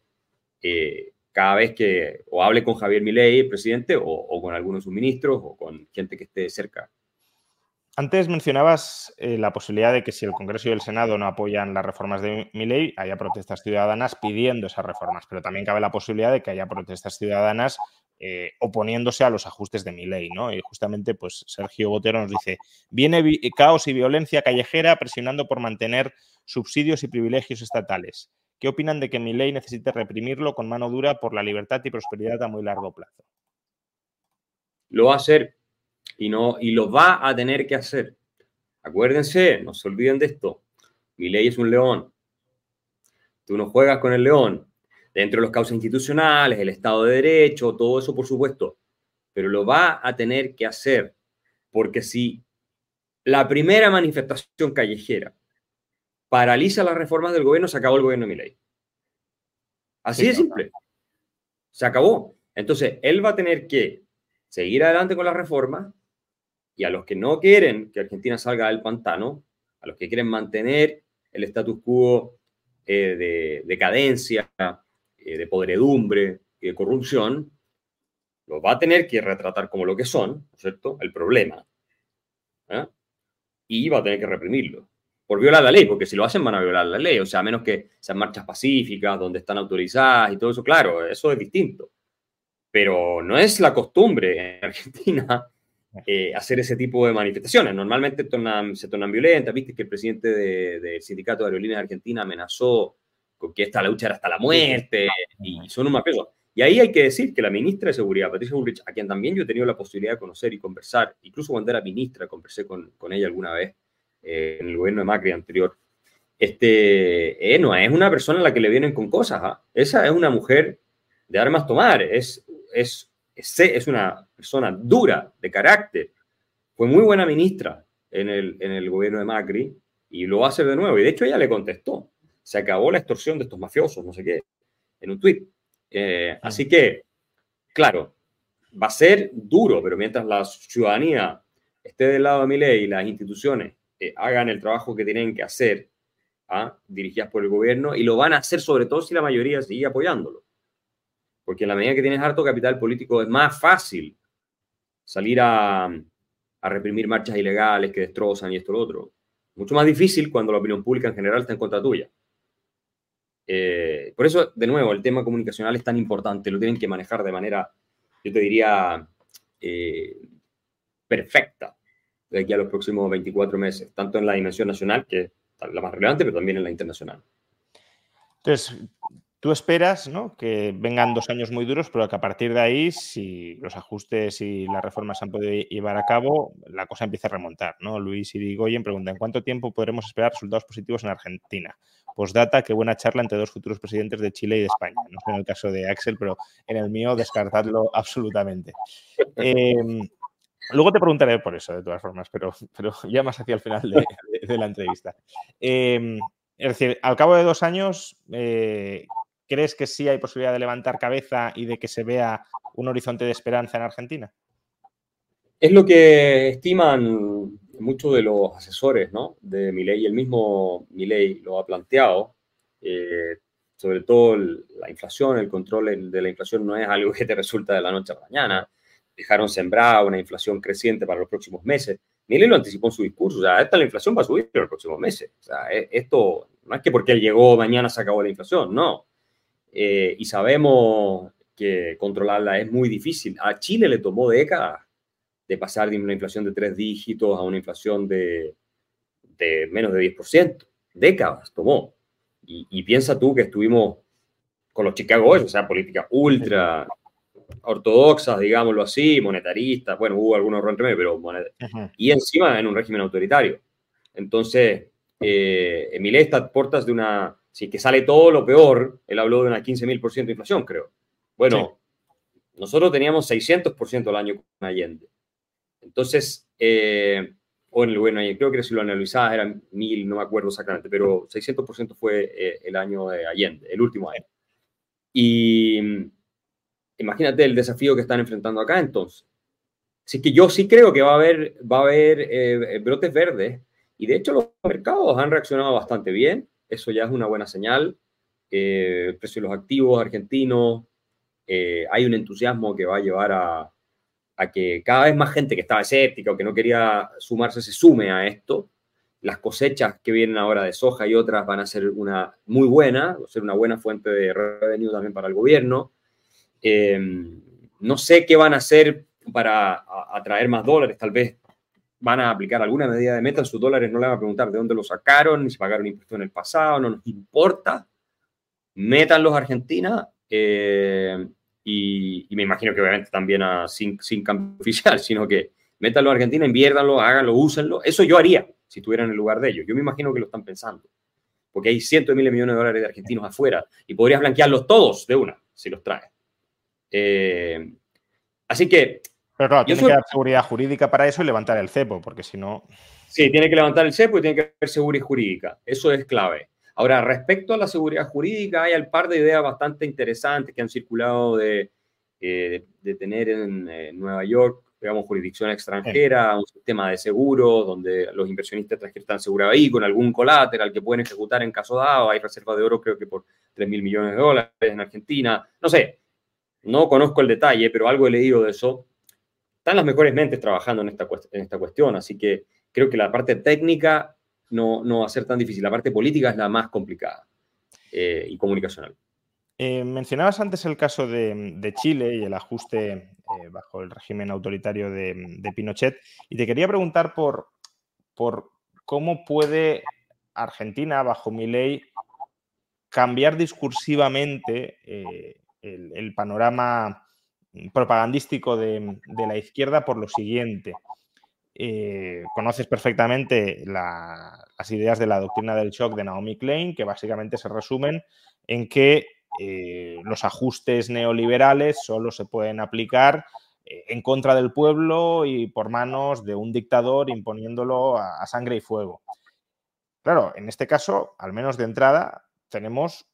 eh, cada vez que o hable con Javier Milei, el presidente, o, con algunos de sus ministros, o con gente que esté cerca. Antes mencionabas eh, la posibilidad de que si el Congreso y el Senado no apoyan las reformas de Milei, haya protestas ciudadanas pidiendo esas reformas, pero también cabe la posibilidad de que haya protestas ciudadanas eh, oponiéndose a los ajustes de mi ley, ¿no? Y justamente, pues Sergio Botero nos dice, viene caos y violencia callejera presionando por mantener subsidios y privilegios estatales. ¿Qué opinan de que mi ley necesite reprimirlo con mano dura por la libertad y prosperidad a muy largo plazo? Lo va a hacer y, no, y lo va a tener que hacer. Acuérdense, no se olviden de esto. Mi ley es un león. Tú no juegas con el león, dentro de los causas institucionales, el Estado de Derecho, todo eso por supuesto, pero lo va a tener que hacer, porque si la primera manifestación callejera paraliza las reformas del gobierno, se acabó el gobierno de mi ley. Así de simple. Se acabó. Entonces, él va a tener que seguir adelante con la reforma y a los que no quieren que Argentina salga del pantano, a los que quieren mantener el status quo eh, de decadencia, eh, de podredumbre y de corrupción, los va a tener que retratar como lo que son, cierto? El problema. ¿eh? Y va a tener que reprimirlo. Por violar la ley, porque si lo hacen van a violar la ley. O sea, a menos que sean marchas pacíficas, donde están autorizadas y todo eso, claro, eso es distinto. Pero no es la costumbre en Argentina eh, hacer ese tipo de manifestaciones. Normalmente se tornan violentas. Viste que el presidente del Sindicato de Aerolíneas de Argentina amenazó que esta lucha era hasta la muerte y son un mafioso. Y ahí hay que decir que la ministra de Seguridad, Patricia Bullrich, a quien también yo he tenido la posibilidad de conocer y conversar, incluso cuando era ministra, conversé con, con ella alguna vez eh, en el gobierno de Macri anterior, este, eh, no es una persona a la que le vienen con cosas. ¿ah? Esa es una mujer de armas tomar, es, es, es, es, una persona dura, de carácter. Fue muy buena ministra en el, en el gobierno de Macri y lo hacer de nuevo. Y de hecho ella le contestó, se acabó la extorsión de estos mafiosos, no sé qué, en un tuit. Eh, así que, claro, va a ser duro, pero mientras la ciudadanía esté del lado de mi ley y las instituciones eh, hagan el trabajo que tienen que hacer, ¿ah? dirigidas por el gobierno, y lo van a hacer sobre todo si la mayoría sigue apoyándolo. Porque en la medida que tienes harto capital político es más fácil salir a, a reprimir marchas ilegales que destrozan y esto lo otro. Mucho más difícil cuando la opinión pública en general está en contra tuya. Eh, por eso, de nuevo, el tema comunicacional es tan importante, lo tienen que manejar de manera, yo te diría, eh, perfecta de aquí a los próximos 24 meses, tanto en la dimensión nacional, que es la más relevante, pero también en la internacional. Entonces, Tú esperas ¿no? que vengan dos años muy duros, pero que a partir de ahí, si los ajustes y las reformas se han podido llevar a cabo, la cosa empieza a remontar. ¿no? Luis Irigoyen pregunta, ¿en cuánto tiempo podremos esperar resultados positivos en Argentina? Postdata, qué buena charla entre dos futuros presidentes de Chile y de España. No sé en el caso de Axel, pero en el mío descartadlo absolutamente. Em, luego te preguntaré por eso, de todas formas, pero, pero ya más hacia el final de, la entrevista. Em, es decir, al cabo de dos años, eh, ¿crees que sí hay posibilidad de levantar cabeza y de que se vea un horizonte de esperanza en Argentina? Es lo que estiman muchos de los asesores ¿no? de Milei. El mismo Milei lo ha planteado. Eh, sobre todo la inflación, el control de la inflación no es algo que te resulta de la noche a la mañana. Dejaron sembrada una inflación creciente para los próximos meses. Milei lo anticipó en su discurso. O sea, esta la inflación va a subir en los próximos meses. O sea, e, esto no es que porque él llegó mañana se acabó la inflación, no. Eh, y sabemos que controlarla es muy difícil. A Chile le tomó décadas de pasar de una inflación de tres dígitos a una inflación de, de menos de 10%. Décadas tomó. Y, piensa tú que estuvimos con los Chicago Boys, o sea, políticas ultra ortodoxas, digámoslo así, monetaristas, bueno, hubo algunos entre pero y encima en un régimen autoritario. Entonces, eh, Emile está puertas de una si que sale todo lo peor, él habló de una 15.000% de inflación, creo. Bueno, nosotros teníamos 600% al año con Allende. Entonces, eh, o en el bueno, creo que si lo analizabas eran 1.000, no me acuerdo exactamente, pero 600% fue eh, el año de Allende, el último año. Y imagínate el desafío que están enfrentando acá entonces. Así que yo sí creo que va a haber, va a haber eh, brotes verdes y de hecho los mercados han reaccionado bastante bien eso ya es una buena señal. Eh, el precio de los activos argentinos, eh, hay un entusiasmo que va a llevar a, que cada vez más gente que estaba escéptica o que no quería sumarse se sume a esto. Las cosechas que vienen ahora de soja y otras van a ser una muy buena, a ser una buena fuente de revenue también para el gobierno. Eh, no sé qué van a hacer para atraer más dólares, tal vez van a aplicar alguna medida de meta en sus dólares, no le van a preguntar de dónde lo sacaron, si pagaron impuestos en el pasado, no nos importa. Metan los Argentina eh, y, me imagino que obviamente también sin, sin cambio oficial, sino que métanlo a Argentina, inviértanlo, háganlo, úsenlo. Eso yo haría si estuviera en el lugar de ellos. Yo me imagino que lo están pensando. Porque hay cientos de miles de millones de dólares de argentinos afuera y podrías blanquearlos todos de una si los traes. Eh, así que pero claro, tiene que dar seguridad jurídica para eso y levantar el cepo, porque si no. Sí, tiene que levantar el cepo y tiene que haber seguridad jurídica. Eso es clave. Ahora, respecto a la seguridad jurídica, hay un par de ideas bastante interesantes que han circulado de de, tener en Nueva York, digamos, jurisdicción extranjera, un sistema de seguro donde los inversionistas extranjeros están asegurados ahí con algún colateral que pueden ejecutar en caso dado. Hay reservas de oro, creo que por 3 mil millones de dólares en Argentina. No sé, no conozco el detalle, pero algo he leído de eso. Están las mejores mentes trabajando en esta, en esta cuestión, así que creo que la parte técnica no, no va a ser tan difícil. La parte política es la más complicada eh, y comunicacional. Eh, mencionabas antes el caso de, Chile y el ajuste eh, bajo el régimen autoritario de, Pinochet y te quería preguntar por, por cómo puede Argentina, bajo mi ley, cambiar discursivamente el, panorama propagandístico de, la izquierda por lo siguiente. Eh, conoces perfectamente las ideas de la doctrina del shock de Naomi Klein, que básicamente se resumen en que eh, los ajustes neoliberales solo se pueden aplicar eh, en contra del pueblo y por manos de un dictador imponiéndolo a sangre y fuego. Claro, en este caso, al menos de entrada, tenemos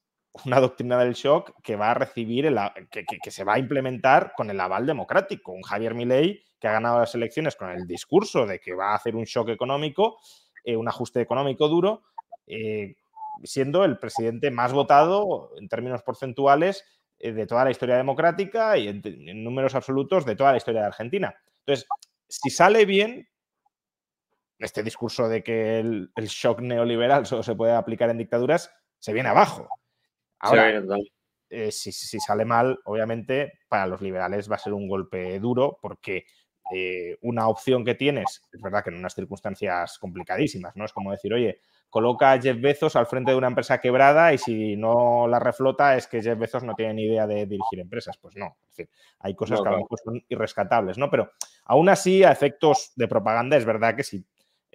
una doctrina del shock que va a recibir, el, que, se va a implementar con el aval democrático. Un Javier Milei que ha ganado las elecciones con el discurso de que va a hacer un shock económico, eh, un ajuste económico duro, eh, siendo el presidente más votado en términos porcentuales eh, de toda la historia democrática y en, números absolutos de toda la historia de Argentina. Entonces, si sale bien, este discurso de que el shock neoliberal solo se puede aplicar en dictaduras, se viene abajo. Ahora, eh, si, sale mal, obviamente para los liberales va a ser un golpe duro porque eh, una opción que tienes, es verdad que en unas circunstancias complicadísimas, ¿no? Es como decir, oye, coloca a Jeff Bezos al frente de una empresa quebrada y si no la reflota es que Jeff Bezos no tiene ni idea de dirigir empresas. Pues no, es decir, hay cosas que a lo mejor son irrescatables, ¿no? Pero aún así, a efectos de propaganda, es verdad que si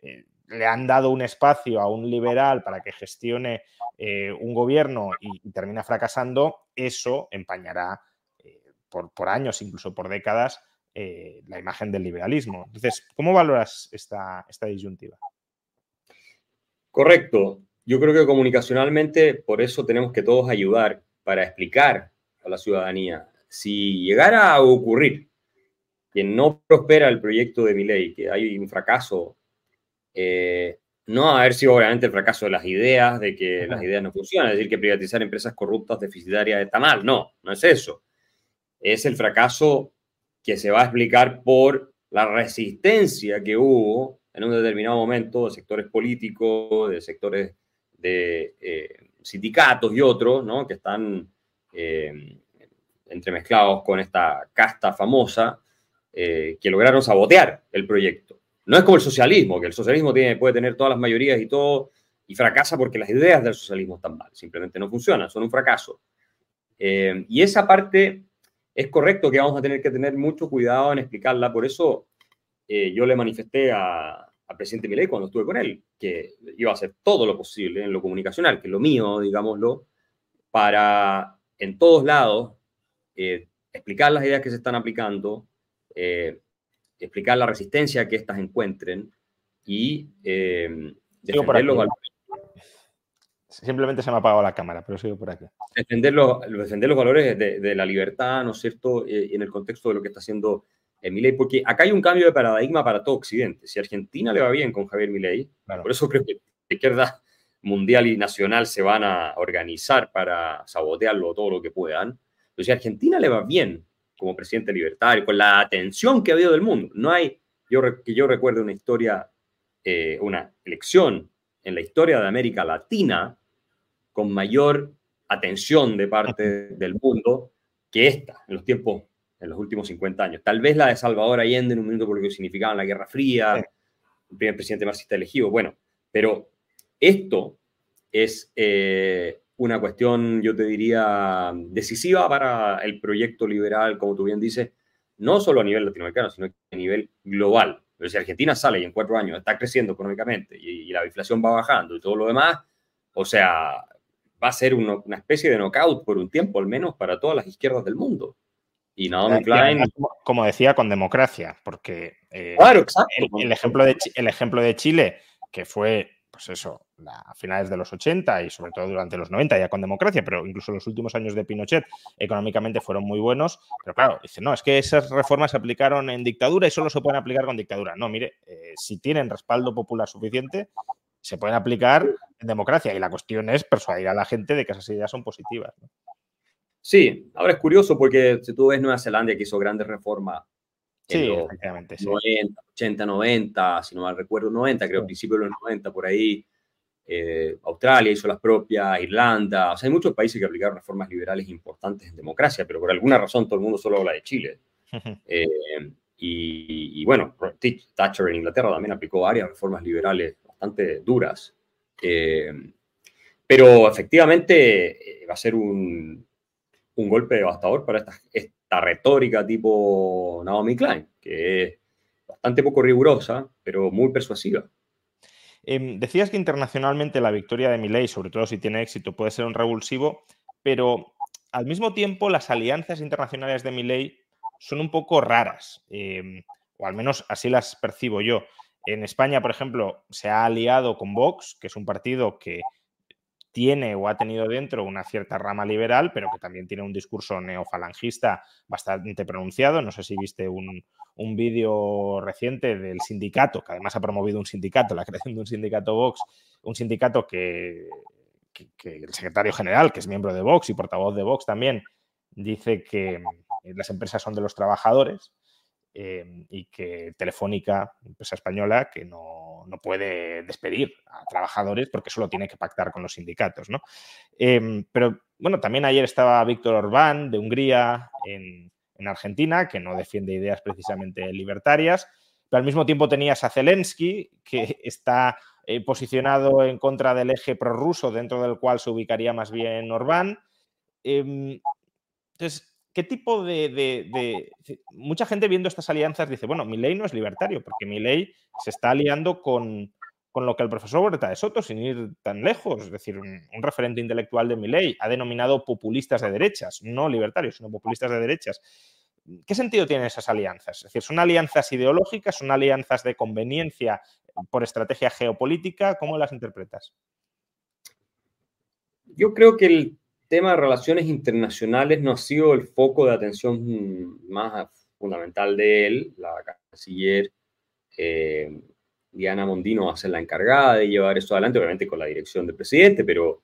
eh, le han dado un espacio a un liberal para que gestione eh, un gobierno y, termina fracasando, eso empañará eh, por, años, incluso por décadas, eh, la imagen del liberalismo. Entonces, ¿cómo valoras esta, esta disyuntiva? Correcto. Yo creo que comunicacionalmente por eso tenemos que todos ayudar para explicar a la ciudadanía. Si llegara a ocurrir que no prospera el proyecto de mi ley, que hay un fracaso, no haber sido obviamente el fracaso de las ideas, de que las ideas no funcionan, es decir, que privatizar empresas corruptas, deficitarias está mal. No, no es eso. Es el fracaso que se va a explicar por la resistencia que hubo en un determinado momento de sectores políticos, de sectores de eh, sindicatos y otros, ¿no? que están eh, entremezclados con esta casta famosa, eh, que lograron sabotear el proyecto. No es como el socialismo, que el socialismo tiene, puede tener todas las mayorías y todo, y fracasa porque las ideas del socialismo están mal, simplemente no funcionan, son un fracaso. Eh, y esa parte es correcto que vamos a tener que tener mucho cuidado en explicarla, por eso eh, yo le manifesté al presidente Milei cuando estuve con él, que iba a hacer todo lo posible en lo comunicacional, que es lo mío, digámoslo, para en todos lados eh, explicar las ideas que se están aplicando, explicar la resistencia que éstas encuentren y eh, defender los valores. Simplemente se me ha apagado la cámara, pero sigo por aquí. Defender los, defender los valores de, la libertad, ¿no es cierto? Eh, en el contexto de lo que está haciendo eh, Milei, porque acá hay un cambio de paradigma para todo Occidente. Si a Argentina le va bien con Javier Milei, por eso creo que la izquierda mundial y nacional se van a organizar para sabotearlo todo lo que puedan. Pero si a Argentina le va bien como presidente libertario, con la atención que ha habido del mundo. No hay, yo, que yo recuerde una historia, eh, una elección en la historia de América Latina con mayor atención de parte del mundo que esta, en los tiempos, en los últimos 50 años. Tal vez la de Salvador Allende en un momento por lo que significaba la Guerra Fría, el primer presidente marxista elegido, bueno, pero esto es eh, una cuestión, yo te diría, decisiva para el proyecto liberal, como tú bien dices, no solo a nivel latinoamericano, sino a nivel global. Pero si Argentina sale y en cuatro años está creciendo económicamente y, la inflación va bajando y todo lo demás, o sea, va a ser una especie de knockout por un tiempo al menos para todas las izquierdas del mundo. Y Naomi Klein... Como decía, con democracia, porque eh, claro, exacto. el, ejemplo de, el ejemplo de Chile, que fue pues eso, a finales de los 80 y sobre todo durante los 90 ya con democracia, pero incluso los últimos años de Pinochet económicamente fueron muy buenos. Pero claro, dice, no, es que esas reformas se aplicaron en dictadura y solo se pueden aplicar con dictadura. No, mire, eh, si tienen respaldo popular suficiente, se pueden aplicar en democracia y la cuestión es persuadir a la gente de que esas ideas son positivas. Sí, ahora es curioso porque si tú ves Nueva Zelanda que hizo grandes reformas Sí, efectivamente. 90, 80, 90, si no mal recuerdo, 90, creo, principio de los 90, por ahí. Eh, Australia hizo las propias, Irlanda, o sea, hay muchos países que aplicaron reformas liberales importantes en democracia, pero por alguna razón todo el mundo solo habla de Chile. Eh, y, bueno, Thatcher en Inglaterra también aplicó varias reformas liberales bastante duras. Eh, pero efectivamente va a ser un, un golpe devastador para estas, esta retórica tipo Naomi Klein, que es bastante poco rigurosa, pero muy persuasiva. Em, decías que internacionalmente la victoria de Milley, sobre todo si tiene éxito, puede ser un revulsivo, pero al mismo tiempo las alianzas internacionales de Milley son un poco raras, em, o al menos así las percibo yo. En España, por ejemplo, se ha aliado con Vox, que es un partido que tiene o ha tenido dentro una cierta rama liberal, pero que también tiene un discurso neofalangista bastante pronunciado. No sé si viste un, vídeo reciente del sindicato, que además ha promovido un sindicato, la creación de un sindicato Vox, un sindicato que, el secretario general, que es miembro de Vox y portavoz de Vox también, dice que las empresas son de los trabajadores Em, y que Telefónica, empresa española, que no, puede despedir a trabajadores porque solo tiene que pactar con los sindicatos. ¿no? Em, pero bueno, también ayer estaba Víctor Orbán de Hungría en, Argentina, que no defiende ideas precisamente libertarias, pero al mismo tiempo tenías a Zelensky, que está eh, posicionado en contra del eje prorruso, dentro del cual se ubicaría más bien Orbán. Em, entonces, ¿qué tipo de, Mucha gente viendo estas alianzas dice, bueno, mi ley no es libertario, porque mi ley se está aliando con, lo que el profesor Huerta de Soto, sin ir tan lejos, es decir, un, referente intelectual de mi ley, ha denominado populistas de derechas, no libertarios, sino populistas de derechas. ¿Qué sentido tienen esas alianzas? Es decir, ¿son alianzas ideológicas, son alianzas de conveniencia por estrategia geopolítica? ¿Cómo las interpretas? Yo creo que el tema de relaciones internacionales no ha sido el foco de atención más fundamental de él. La canciller eh, Diana Mondino va a ser la encargada de llevar eso adelante, obviamente con la dirección del presidente, pero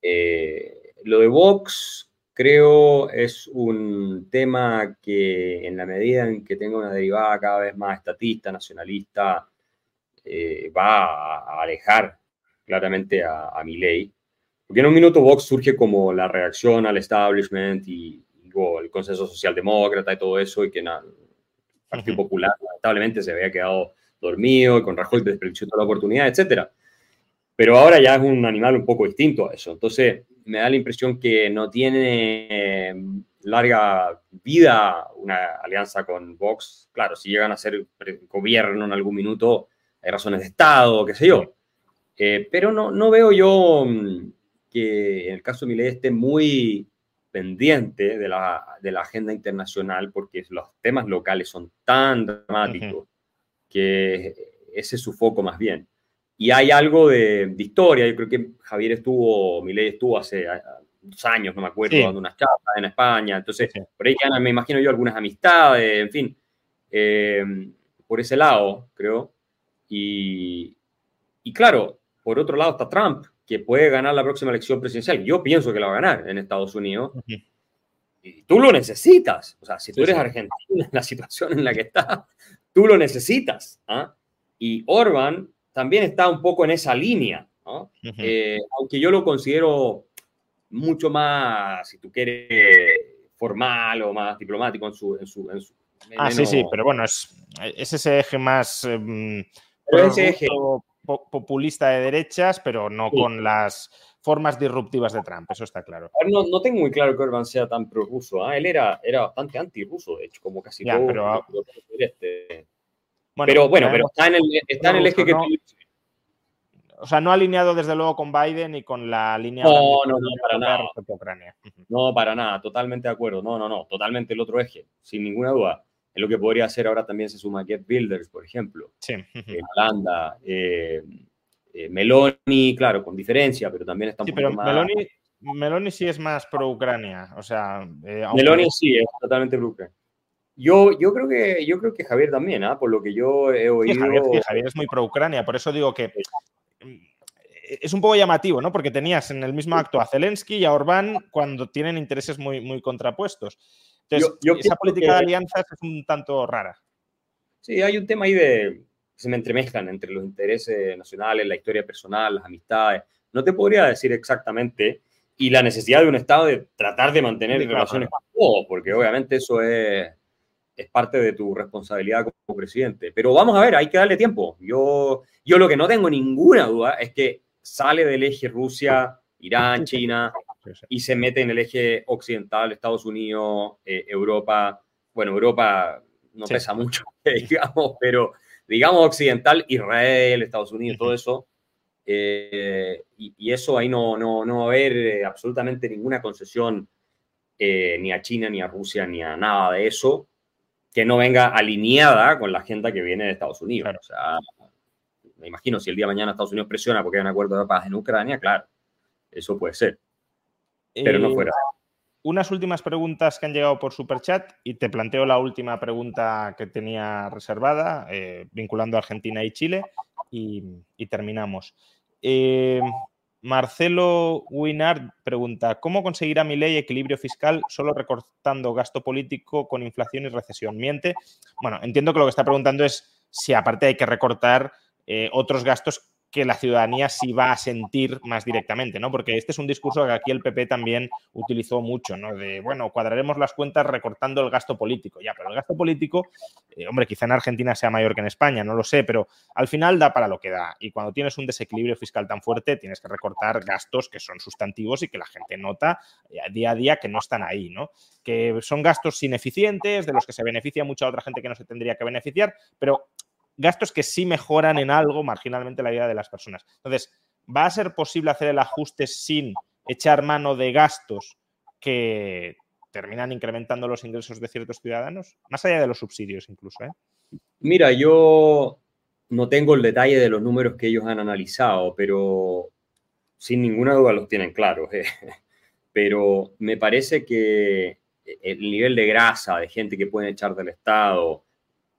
eh, lo de Vox creo es un tema que en la medida en que tenga una derivada cada vez más estatista, nacionalista, eh, va a alejar claramente a, a ley. Porque en un minuto Vox surge como la reacción al establishment y, el consenso socialdemócrata y todo eso, y que el Partido Popular lamentablemente se había quedado dormido y con Rajoy desperdició toda la oportunidad, etc. Pero ahora ya es un animal un poco distinto a eso. Entonces, me da la impresión que no tiene em, larga vida una alianza con Vox. Claro, si llegan a ser gobierno en algún minuto, hay razones de Estado, qué sé yo. Eh, pero no, no veo yo mm, que en el caso de Milei esté muy pendiente de la, de la, agenda internacional porque los temas locales son tan dramáticos que ese es su foco más bien. Y hay algo de, historia, yo creo que Javier estuvo, Milei estuvo hace dos años, no me acuerdo, dando unas charlas en España, entonces por ahí me imagino yo algunas amistades, en fin, eh, por ese lado, creo. Y, y claro, por otro lado está Trump, que puede ganar la próxima elección presidencial. Yo pienso que la va a ganar en Estados Unidos. Y tú lo necesitas. O sea, si tú eres argentino en la situación en la que está, tú lo necesitas. ¿ah? Y Orban también está un poco en esa línea. Eh, aunque yo lo considero mucho más, si tú quieres, formal o más diplomático en su... En su, ah, sí, sí, pero bueno, es, es ese eje más... Em, ese eje populista de derechas, pero no con las formas disruptivas de Trump, eso está claro. No, no tengo muy claro que Orban sea tan pro-ruso. ¿ah? Él era, era bastante anti-ruso, de hecho, como casi todo. Pero, este. bueno, pero bueno, pero está en el, está en el eje que O sea, no alineado desde luego con Biden y con la línea. No, no, no, para nada. No, para nada, totalmente de acuerdo. No, no, no, totalmente el otro eje, sin ninguna duda es lo que podría hacer ahora también se suma Get Builders, por ejemplo, sí. Holanda. Eh, Eh, Meloni, claro, con diferencia, pero también está un sí, pero más... Meloni, Meloni sí es más pro-Ucrania. O sea, eh, aunque- Meloni sí, es totalmente pro Yo, yo, creo que, yo creo que Javier también, ¿ah? por lo que yo he Sí, oído. Javier, sí, Javier es muy pro-Ucrania, por eso digo que mm, es un poco llamativo, ¿no? Porque tenías en el mismo acto a Zelensky y a Orbán cuando tienen intereses muy, muy contrapuestos. Entonces, Yo- yo esa política que- de alianzas es un tanto rara. Sí, hay un tema ahí de que se me entremezclan entre los intereses nacionales, la historia personal, las amistades. No te podría decir exactamente y la necesidad de un Estado de tratar de mantener Sí, claro, relaciones con todos, porque obviamente eso es, es parte de tu responsabilidad como presidente. Pero vamos a ver, hay que darle tiempo. Yo, yo lo que no tengo ninguna duda es que sale del eje Rusia, Irán, China, Sí, sí. y se mete en el eje occidental, Estados Unidos, eh, Europa. Bueno, Europa no pesa mucho, digamos, pero digamos occidental, Israel, Estados Unidos, todo eso. eh, y, y eso ahí no, no, no va a haber eh, absolutamente ninguna concesión eh, ni a China, ni a Rusia, ni a nada de eso que no venga alineada con la agenda que viene de Estados Unidos. Claro. O sea, me imagino si el día de mañana Estados Unidos presiona porque hay un acuerdo de paz en Ucrania, claro, eso puede ser, pero no Eh, fuera. Unas últimas preguntas que han llegado por Superchat y te planteo la última pregunta que tenía reservada, eh, vinculando a Argentina y Chile, y, y terminamos. Eh, Marcelo Winard pregunta, ¿cómo conseguirá mi ley equilibrio fiscal solo recortando gasto político con inflación y recesión? ¿Miente? Bueno, entiendo que lo que está preguntando es si aparte hay que recortar eh, otros gastos que la ciudadanía sí va a sentir más directamente, ¿no? Porque este es un discurso que aquí el PP también utilizó mucho, ¿no? De, bueno, cuadraremos las cuentas recortando el gasto político. Ya, pero el gasto político, eh, hombre, quizá en Argentina sea mayor que en España, no lo sé, pero al final da para lo que da. Y cuando tienes un desequilibrio fiscal tan fuerte, tienes que recortar gastos que son sustantivos y que la gente nota eh, día a día que no están ahí, ¿no? Que son gastos ineficientes, de los que se beneficia mucha otra gente que no se tendría que beneficiar, pero gastos que sí mejoran en algo marginalmente la vida de las personas. Entonces, ¿va a ser posible hacer el ajuste sin echar mano de gastos que terminan incrementando los ingresos de ciertos ciudadanos? Más allá de los subsidios incluso, ¿eh? Mira, yo no tengo el detalle de los números que ellos han analizado, pero sin ninguna duda los tienen claros. eh. Pero me parece que el nivel de grasa de gente que pueden echar del Estado,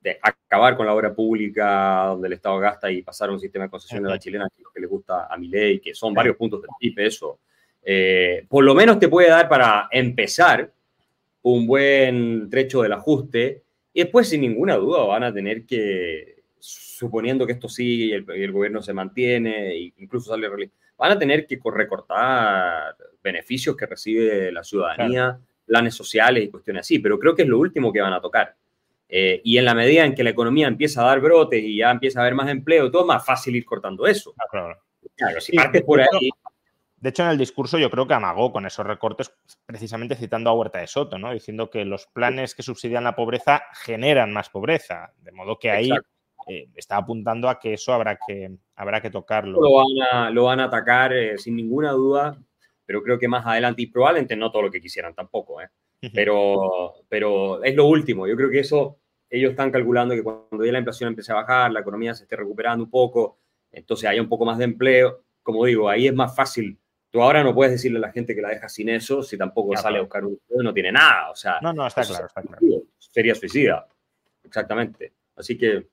de acabar con la obra pública donde el Estado gasta y pasar a un sistema de concesión de la chilena, que es lo que le gusta a mi ley, que son varios puntos del PIB, eso. eh, por lo menos te puede dar para empezar un buen trecho del ajuste y después, sin ninguna duda, van a tener que, suponiendo que esto sigue y el, el gobierno se mantiene, e incluso sale van a tener que co- recortar beneficios que recibe la ciudadanía, planes sociales y cuestiones así, pero creo que es lo último que van a tocar. Eh, y en la medida en que la economía empieza a dar brotes y ya empieza a haber más empleo, todo es más fácil ir cortando eso. Ah, claro. Claro, si partes por ahí, De hecho, en el discurso yo creo que amagó con esos recortes, precisamente citando a Huerta de Soto, ¿no? Diciendo que los planes que subsidian la pobreza generan más pobreza. De modo que ahí eh, está apuntando a que eso habrá que, habrá que tocarlo. lo van a, lo van a atacar eh, sin ninguna duda, pero creo que más adelante, y probablemente no todo lo que quisieran tampoco, ¿eh? Pero, pero es lo último. Yo creo que eso, ellos están calculando que cuando ya la inflación empiece a bajar, la economía se esté recuperando un poco, entonces haya un poco más de empleo, como digo, ahí es más fácil. Tú ahora no puedes decirle a la gente que la dejas sin eso si tampoco Claro. sale a buscar un empleo y no tiene nada. O sea, No, no, está eso claro, está claro. sería- Sería suicida. Exactamente. Así que,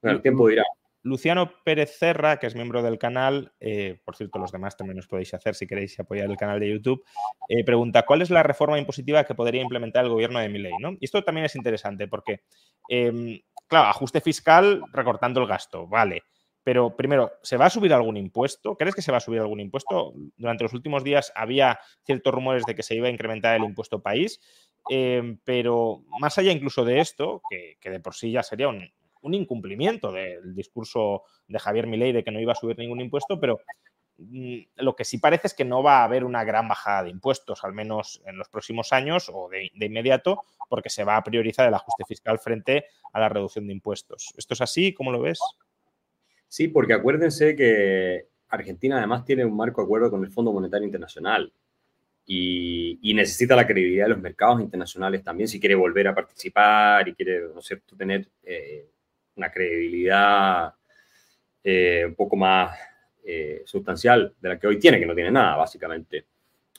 bueno, el tiempo dirá. Luciano Pérez Cerra, que es miembro del canal, eh, por cierto, los demás también os podéis hacer si queréis apoyar el canal de YouTube, eh, pregunta, ¿cuál es la reforma impositiva que podría implementar el gobierno de Milei? ¿no? Y esto también es interesante porque, em, claro, ajuste fiscal recortando el gasto, vale. Pero primero, ¿se va a subir algún impuesto? ¿Crees que se va a subir algún impuesto? Durante los últimos días había ciertos rumores de que se iba a incrementar el impuesto país, em, pero más allá incluso de esto, que, que de por sí ya sería un, un incumplimiento del discurso de Javier Milei de que no iba a subir ningún impuesto, pero mm, lo que sí parece es que no va a haber una gran bajada de impuestos, al menos en los próximos años o de, inmediato, porque se va a priorizar el ajuste fiscal frente a la reducción de impuestos. ¿Esto es así? ¿Cómo lo ves? Sí, porque acuérdense que Argentina además tiene un marco de acuerdo con el Fondo Monetario Internacional y, necesita la credibilidad de los mercados internacionales también si quiere volver a participar y quiere, ¿no cierto?, tener eh, una credibilidad eh, un poco más eh, sustancial de la que hoy tiene, que no tiene nada, básicamente.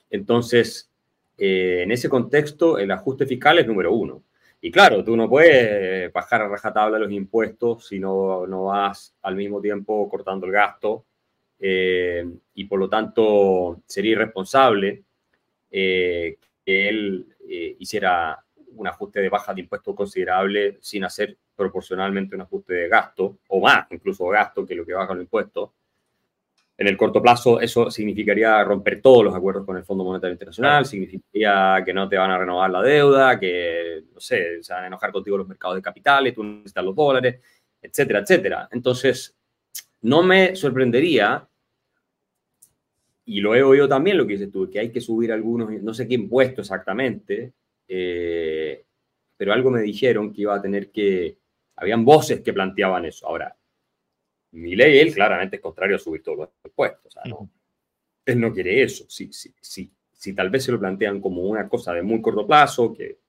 Entonces, eh, en ese contexto, el ajuste fiscal es número uno. Y claro, tú no puedes bajar a rajatabla los impuestos si no, no vas al mismo tiempo cortando el gasto y por lo tanto sería irresponsable que él hiciera un ajuste de baja de impuestos considerable sin hacer proporcionalmente un ajuste de gasto, o más incluso gasto que lo que baja los impuestos. En el corto plazo, eso significaría romper todos los acuerdos con el Fondo Monetario Internacional, significaría que no te van a renovar la deuda, que, no sé, se van a enojar contigo los mercados de capitales, tú necesitas los dólares, etcétera, etcétera. Entonces, no me sorprendería, y lo he oído también lo que dices tú, que hay que subir algunos, no sé qué impuesto exactamente, eh, pero algo me dijeron que iba a tener que, habían voces que planteaban eso. Ahora, mi ley, él claramente es contrario a subir todos los impuestos. O sea, no, él no quiere eso. Sí, sí, sí. Si tal vez se lo plantean como una cosa de muy corto plazo, que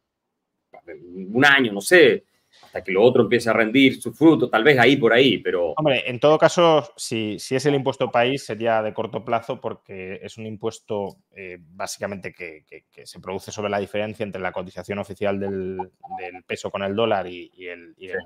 un año, no sé, hasta que lo otro empiece a rendir su fruto, tal vez ahí por ahí, pero... Hombre, en todo caso, si, si es el impuesto país, sería de corto plazo porque es un impuesto eh, básicamente que, que, se produce sobre la diferencia entre la cotización oficial del, del peso con el dólar y, y, el, y, el,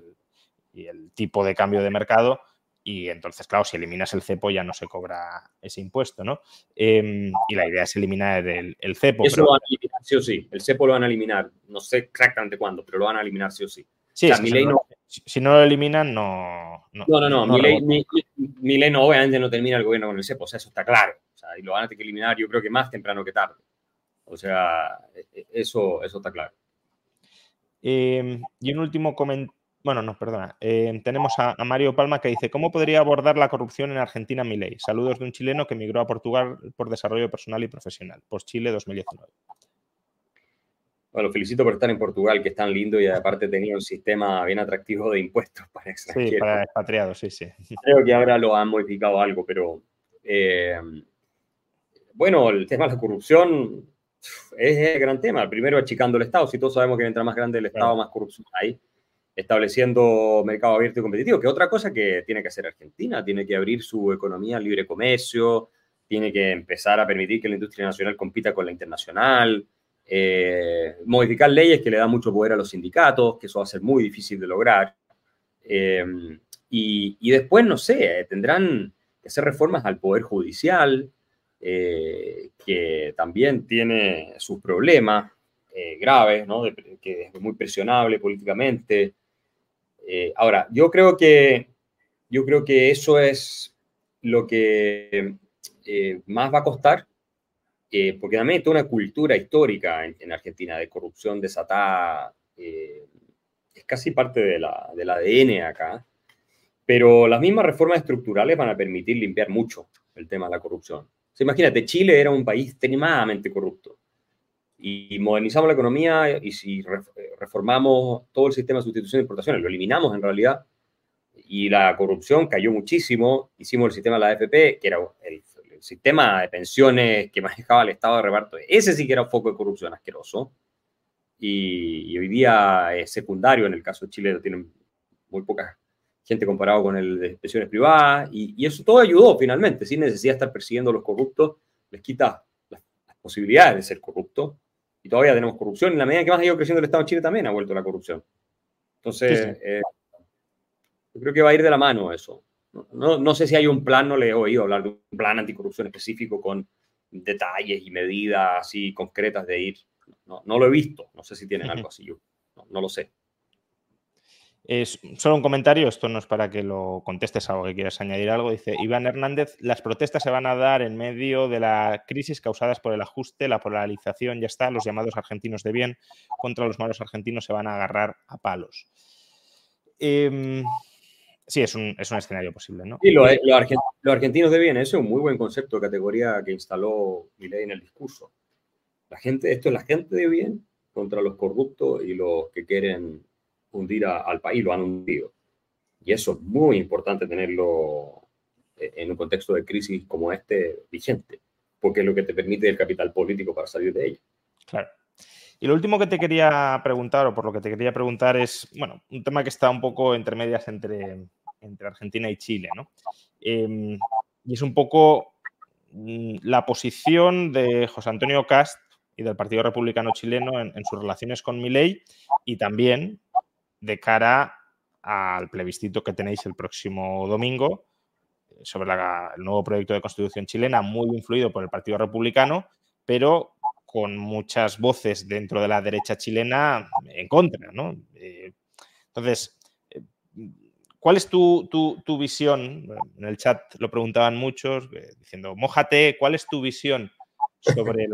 y, el, tipo de cambio de mercado. Y entonces, claro, si eliminas el cepo ya no se cobra ese impuesto, ¿no? Eh, y la idea es eliminar el, el cepo. Eso pero... lo van a eliminar sí o sí. El cepo lo van a eliminar. No sé exactamente cuándo, pero lo van a eliminar sí o sí. Sí, o sea, mi ley no, si no lo eliminan, no. No, no, no. no, no mi, ley, mi, mi, ley, no, obviamente no termina el gobierno con el CEPO, o sea, eso está claro. O sea, y lo van a tener que eliminar, yo creo que más temprano que tarde. O sea, e, e, eso, eso está claro. Eh, y un último comentario. Bueno, no, perdona. Eh, tenemos a, a, Mario Palma que dice: ¿Cómo podría abordar la corrupción en Argentina mi ley? Saludos de un chileno que emigró a Portugal por desarrollo personal y profesional. Post Chile 2019. Bueno, felicito por estar en Portugal, que es tan lindo y aparte tenía un sistema bien atractivo de impuestos para extranjeros. Sí, para expatriados, sí, sí. Creo que ahora lo han modificado algo, pero eh, bueno, el tema de la corrupción es el gran tema. Primero, achicando el Estado. Si todos sabemos que mientras más grande el Estado, claro. más corrupción hay. Estableciendo mercado abierto y competitivo, que otra cosa que tiene que hacer Argentina. Tiene que abrir su economía al libre comercio, tiene que empezar a permitir que la industria nacional compita con la internacional eh, modificar leyes que le dan mucho poder a los sindicatos, que eso va a ser muy difícil de lograr. Eh, y, después, no sé, tendrán que hacer reformas al Poder Judicial, eh, que también tiene sus problemas eh, graves, ¿no? Que es muy presionable políticamente. ahora, yo creo que yo creo que eso es lo que más va a costar eh, porque también hay toda una cultura histórica en, en Argentina de corrupción desatada, eh, es casi parte de la, del ADN acá, pero las mismas reformas estructurales van a permitir limpiar mucho el tema de la corrupción. O sea, imagínate, Chile era un país extremadamente corrupto y modernizamos la economía y si reformamos todo el sistema de sustitución de importaciones, lo eliminamos en realidad, y la corrupción cayó muchísimo, hicimos el sistema de la AFP, que era el sistema de pensiones que manejaba el Estado de reparto, ese sí que era un foco de corrupción asqueroso. Y, y hoy día es secundario, en el caso de Chile tienen muy poca gente comparado con el de pensiones privadas, y, y, eso todo ayudó finalmente, sin necesidad de estar persiguiendo a los corruptos, les quita las, las posibilidades de ser corruptos, y todavía tenemos corrupción, en la medida que más ha ido creciendo el Estado de Chile también ha vuelto la corrupción. Entonces, sí, sí. Eh, yo creo que va a ir de la mano eso. No, no, sé si hay un plan, no le he oído hablar de un plan anticorrupción específico con detalles y medidas así concretas de ir. No, no lo he visto, no sé si tienen algo así, yo no, no lo sé. Es solo un comentario, esto no es para que lo contestes algo que quieras añadir algo. Dice Iván Hernández, las protestas se van a dar en medio de la crisis causadas por el ajuste, la polarización, ya está, los llamados argentinos de bien contra los malos argentinos se van a agarrar a palos. Eh, Sí, es un, es un, escenario posible, ¿no? Sí, lo, lo, argent, los argentinos de bien, eso es un muy buen concepto de categoría que instaló Milei en el discurso. La gente, esto es la gente de bien contra los corruptos y los que quieren hundir a, al país, lo han hundido. Y eso es muy importante tenerlo en un contexto de crisis como este vigente, porque es lo que te permite el capital político para salir de ella. Claro. Y lo último que te quería preguntar, o por lo que te quería preguntar, es, bueno, un tema que está un poco entre medias entre, Argentina y Chile. ¿no? Em, y es un poco mm, la posición de José Antonio Cast y del Partido Republicano Chileno en, sus relaciones con Milei y también de cara al plebiscito que tenéis el próximo domingo eh, sobre el nuevo proyecto de constitución chilena, muy influido por el Partido Republicano, pero con muchas voces dentro de la derecha chilena en contra. ¿no? Eh, entonces, eh, ¿cuál es tu, tu, visión? En el chat lo preguntaban muchos, diciendo, mojate, ¿cuál es tu visión sobre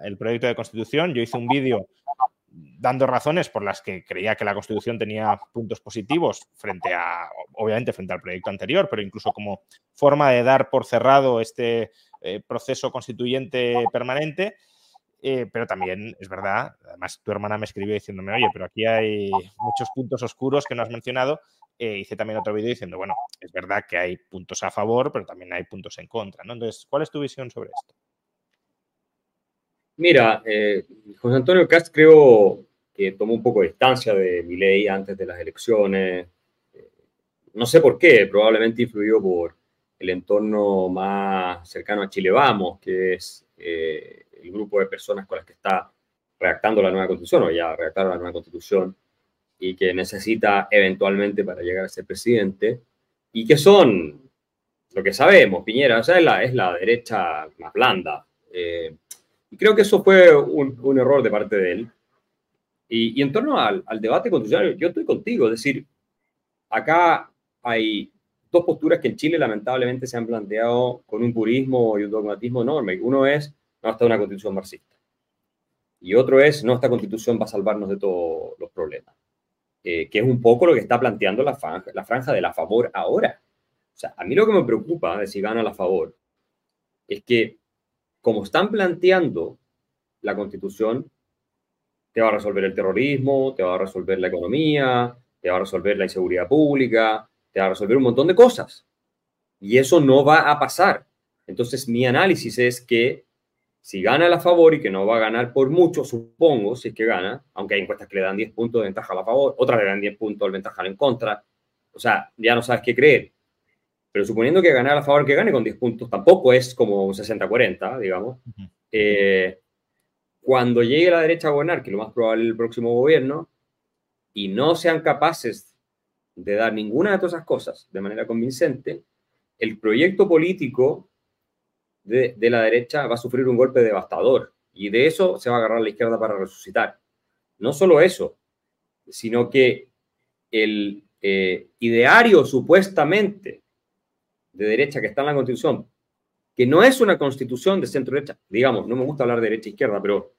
el proyecto de constitución. Yo hice un vídeo dando razones por las que creía que la Constitución tenía puntos positivos frente a, obviamente, frente al proyecto anterior, pero incluso como forma de dar por cerrado este eh, proceso constituyente permanente. Eh, pero también es verdad, además tu hermana me escribió diciéndome, oye, pero aquí hay muchos puntos oscuros que no has mencionado. Eh, hice también otro vídeo diciendo, bueno, es verdad que hay puntos a favor, pero también hay puntos en contra. ¿no? Entonces, ¿cuál es tu visión sobre esto? Mira, eh, José Antonio Cast creo que tomó un poco de distancia de mi ley antes de las elecciones. No sé por qué, probablemente influyó por el entorno más cercano a Chile Vamos, que es el grupo de personas con las que está redactando la nueva constitución, o ya redactaron la nueva constitución, y que necesita eventualmente para llegar a ser presidente, y que son, lo que sabemos, Piñera, o sea, es la, es la derecha más blanda. Eh, y creo que eso fue un, error de parte de él. Y, en torno al, debate constitucional, yo estoy contigo. Es decir, acá hay dos posturas que en Chile lamentablemente se han planteado con un purismo y un dogmatismo enorme. Uno es, no, está una constitución marxista. Y otro es, no, esta constitución va a salvarnos de todos los problemas. Eh, que es un poco lo que está planteando la franja, la franja de la favor ahora. O sea, a mí lo que me preocupa de si gana la favor es que como están planteando la constitución, te va a resolver el terrorismo, te va a resolver la economía, te va a resolver la inseguridad pública, te va a resolver un montón de cosas. Y eso no va a pasar. Entonces, mi análisis es que si gana a favor y que no va a ganar por mucho, supongo, si es que gana, aunque hay encuestas que le dan 10 puntos de ventaja a la favor, otras le dan 10 puntos de ventaja en contra, o sea, ya no sabes qué creer. Pero suponiendo que ganar a favor que gane con 10 puntos, tampoco es como un 60-40, digamos. Eh, cuando llegue la derecha a gobernar, que lo más probable es el próximo gobierno, y no sean capaces de dar ninguna de todas esas cosas de manera convincente, el proyecto político de, de, la derecha va a sufrir un golpe devastador. Y de eso se va a agarrar la izquierda para resucitar. No solo eso, sino que el eh, ideario supuestamente de derecha que está en la Constitución, que no es una constitución de centro-derecha, digamos, no me gusta hablar de derecha-izquierda, pero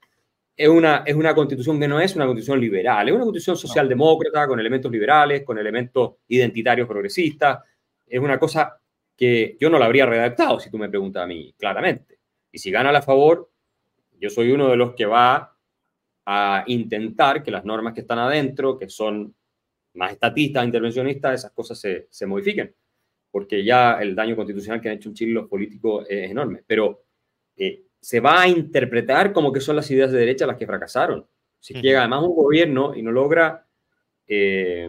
es una, es una constitución que no es una constitución liberal, es una constitución socialdemócrata con elementos liberales, con elementos identitarios progresistas, es una cosa que yo no la habría redactado si tú me preguntas a mí claramente. Y si gana a favor, yo soy uno de los que va a intentar que las normas que están adentro, que son más estatistas, intervencionistas, esas cosas se, se modifiquen porque ya el daño constitucional que han hecho en Chile los políticos es enorme, pero eh, se va a interpretar como que son las ideas de derecha las que fracasaron. Si llega además un gobierno y no logra eh,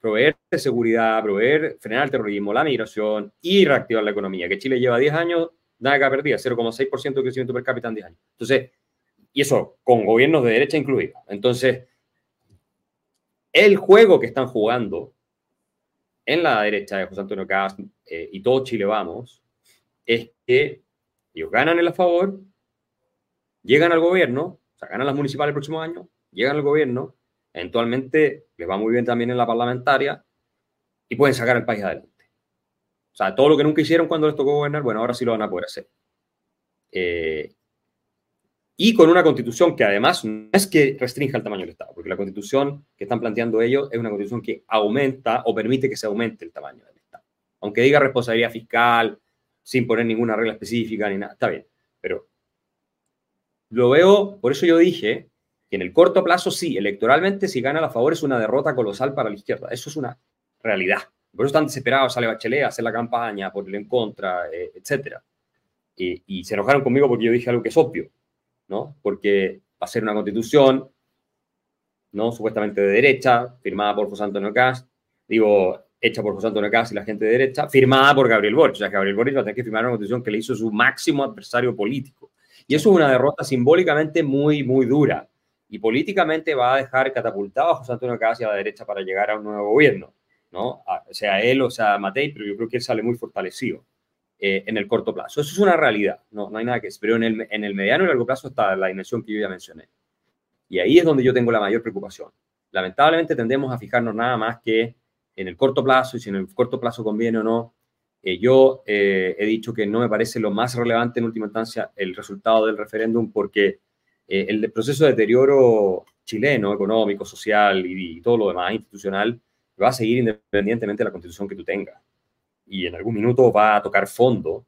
proveer de seguridad, proveer, frenar el terrorismo, la migración y reactivar la economía, que Chile lleva 10 años, nada que ha perdido, 0,6% de crecimiento per cápita en 10 años. Entonces, y eso con gobiernos de derecha incluidos. Entonces, el juego que están jugando en la derecha de José Antonio Cast eh, y todo Chile Vamos, es que ellos ganan el a favor, llegan al gobierno, o sea, ganan las municipales el próximo año, llegan al gobierno, eventualmente les va muy bien también en la parlamentaria y pueden sacar el país adelante. O sea, todo lo que nunca hicieron cuando les tocó gobernar, bueno, ahora sí lo van a poder hacer. Eh, y con una constitución que además no es que restrinja el tamaño del Estado, porque la constitución que están planteando ellos es una constitución que aumenta o permite que se aumente el tamaño del Estado. Aunque diga responsabilidad fiscal, sin poner ninguna regla específica ni nada, está bien. Pero lo veo, por eso yo dije que en el corto plazo sí, electoralmente si gana a favor es una derrota colosal para la izquierda. Eso es una realidad. Por eso están desesperados, sale Bachelet a hacer la campaña, por en contra, eh, etc. y se enojaron conmigo porque yo dije algo que es obvio ¿no? Porque va a ser una constitución, ¿no? Supuestamente de derecha, firmada por José Antonio Cast. Digo, hecha por José Antonio Caz y la gente de derecha, firmada por Gabriel Boric. O sea, Gabriel Boric va a tener que firmar una constitución que le hizo su máximo adversario político. Y eso es una derrota simbólicamente muy, muy dura. Y políticamente va a dejar catapultado a José Antonio Caz y a la derecha para llegar a un nuevo gobierno, ¿no? Sea, él o sea Matei, pero yo creo que él sale muy fortalecido eh, en el corto plazo. Eso es una realidad, no, no hay nada que decir. Pero en el, en el mediano y largo plazo está la dimensión que yo ya mencioné. Y ahí es donde yo tengo la mayor preocupación. Lamentablemente tendemos a fijarnos nada más que en el corto plazo y si en el corto plazo conviene o no. Eh, yo eh, he dicho que no me parece lo más relevante en última instancia el resultado del referéndum porque el proceso de deterioro chileno, económico, social y, todo lo demás institucional va a seguir independientemente de la constitución que tú tengas. Y en algún minuto va a tocar fondo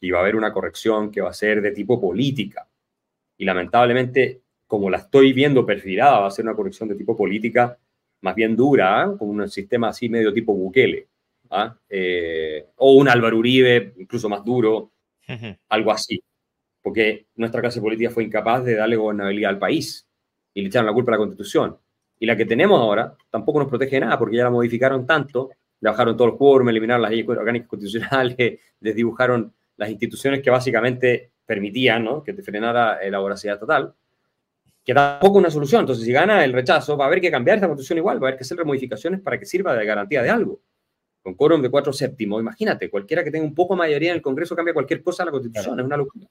y va a haber una corrección que va a ser de tipo política. Y lamentablemente, como la estoy viendo perfilada, va a ser una corrección de tipo política más bien dura, ¿ah? como un sistema así medio tipo Bukele, ¿ah? eh, o un Álvaro Uribe, incluso más duro, algo así, porque nuestra clase política fue incapaz de darle gobernabilidad al país y le echaron la culpa a la Constitución. Y la que tenemos ahora tampoco nos protege nada, porque ya la modificaron tanto, le bajaron todo el quórum, eliminaron las leyes orgánicas constitucionales, desdibujaron las instituciones que básicamente permitían ¿no? que te frenara la voracidad total que tampoco una solución. Entonces, si gana el rechazo, va a haber que cambiar esta constitución igual, va a haber que hacer remodificaciones para que sirva de garantía de algo. Con quórum de cuatro séptimos, imagínate, cualquiera que tenga un poco mayoría en el Congreso cambia cualquier cosa en la constitución, es una locura.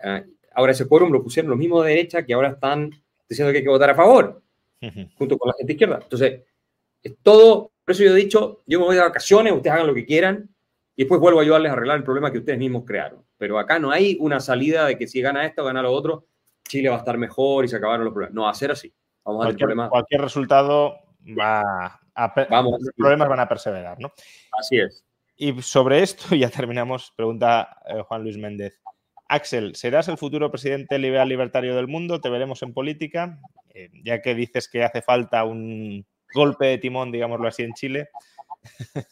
Ah, ahora ese quórum lo pusieron los mismos de derecha que ahora están diciendo que hay que votar a favor, junto con la gente izquierda. Entonces, es todo, por eso yo he dicho, yo me voy de vacaciones, ustedes hagan lo que quieran, y después vuelvo a ayudarles a arreglar el problema que ustedes mismos crearon. Pero acá no hay una salida de que si gana esto, gana lo otro, Chile va a estar mejor y se acabaron los problemas. No, va a ser así. Vamos cualquier, a cualquier resultado va a Vamos, los problemas van a perseverar, ¿no? Así es. Y sobre esto ya terminamos. Pregunta eh, Juan Luis Méndez. Axel, ¿serás el futuro presidente liberal libertario del mundo? ¿Te veremos en política? Eh, ya que dices que hace falta un golpe de timón, digámoslo así, en Chile.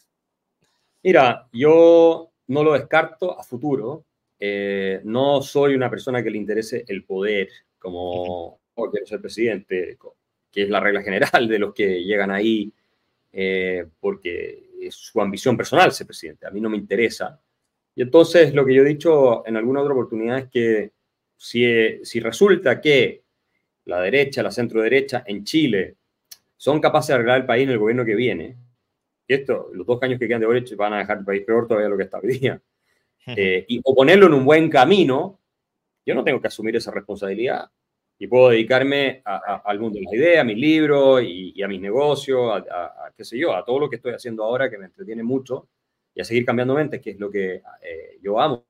Mira, yo no lo descarto a futuro. Eh, no soy una persona que le interese el poder, como oh, quiero ser presidente, que es la regla general de los que llegan ahí eh, porque es su ambición personal ser presidente. A mí no me interesa. Y entonces lo que yo he dicho en alguna otra oportunidad es que si, si resulta que la derecha, la centro derecha en Chile son capaces de arreglar el país en el gobierno que viene, y esto, los dos años que quedan de derecha van a dejar el país peor todavía de lo que está hoy día. Eh, y, o ponerlo en un buen camino, yo no tengo que asumir esa responsabilidad. Y puedo dedicarme al mundo de las ideas, a mis libros y, a mis negocios, a, qué sé yo, a todo lo que estoy haciendo ahora que me entretiene mucho y a seguir cambiando mentes, que es lo que eh, yo amo.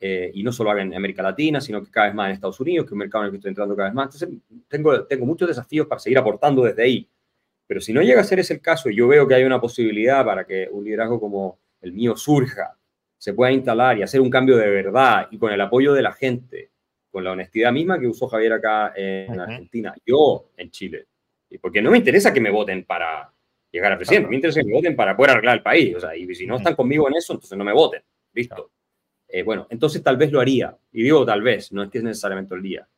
Eh, y no solo en América Latina, sino que cada vez más en Estados Unidos, que es un mercado en el que estoy entrando cada vez más. Entonces, tengo, tengo muchos desafíos para seguir aportando desde ahí. Pero si no llega a ser ese el caso y yo veo que hay una posibilidad para que un liderazgo como el mío surja se pueda instalar y hacer un cambio de verdad y con el apoyo de la gente, con la honestidad misma que usó Javier acá en Argentina, yo en Chile. Porque no me interesa que me voten para llegar a presidente, me interesa que me voten para poder arreglar el país. O sea, y si no están conmigo en eso, entonces no me voten. Listo. Eh, bueno, entonces tal vez lo haría. Y digo tal vez, no es que es necesariamente el día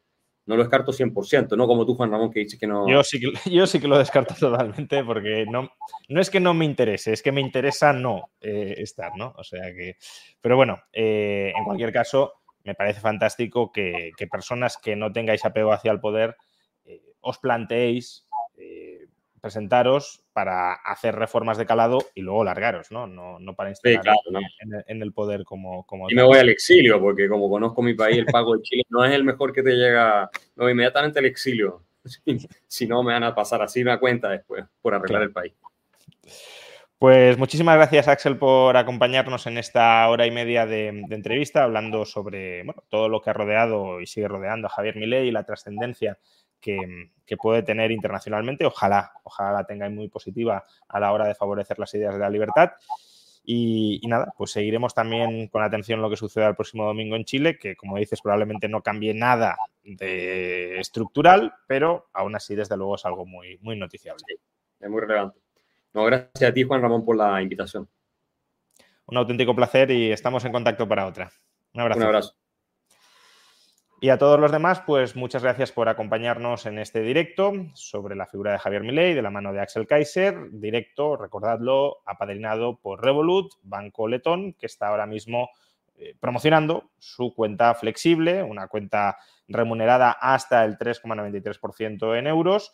no lo descarto 100%, no como tú, Juan Ramón, que dices que no. Yo sí que, yo sí que lo descarto totalmente porque no, no es que no me interese, es que me interesa no eh, estar, ¿no? O sea que. Pero bueno, eh, en cualquier caso, me parece fantástico que, personas que no tengáis apego hacia el poder eh, os planteéis presentaros para hacer reformas de calado y luego largaros, ¿no? No, no para instalar En, el, poder como, como... Y me voy al exilio, porque como conozco mi país, el pago de Chile no es el mejor que te llega, no, inmediatamente al exilio. si no, me van a pasar así una cuenta después por arreglar el país. Pues muchísimas gracias, Axel, por acompañarnos en esta hora y media de, entrevista, hablando sobre todo lo que ha rodeado y sigue rodeando a Javier Milei y la trascendencia que, puede tener internacionalmente. Ojalá, ojalá la tenga muy positiva a la hora de favorecer las ideas de la libertad. Y, nada, pues seguiremos también con atención lo que suceda el próximo domingo en Chile, que como dices probablemente no cambie nada de estructural, pero aún así desde luego es algo muy, muy noticiable. es muy relevante. No, gracias a ti Juan Ramón por la invitación. Un auténtico placer y estamos en contacto para otra. Un abrazo. Un abrazo. Y a todos los demás, pues muchas gracias por acompañarnos en este directo sobre la figura de Javier Milei de la mano de Axel Kaiser. Directo, recordadlo, apadrinado por Revolut, Banco Letón, que está ahora mismo eh, promocionando su cuenta flexible, una cuenta remunerada hasta el 3,93% en euros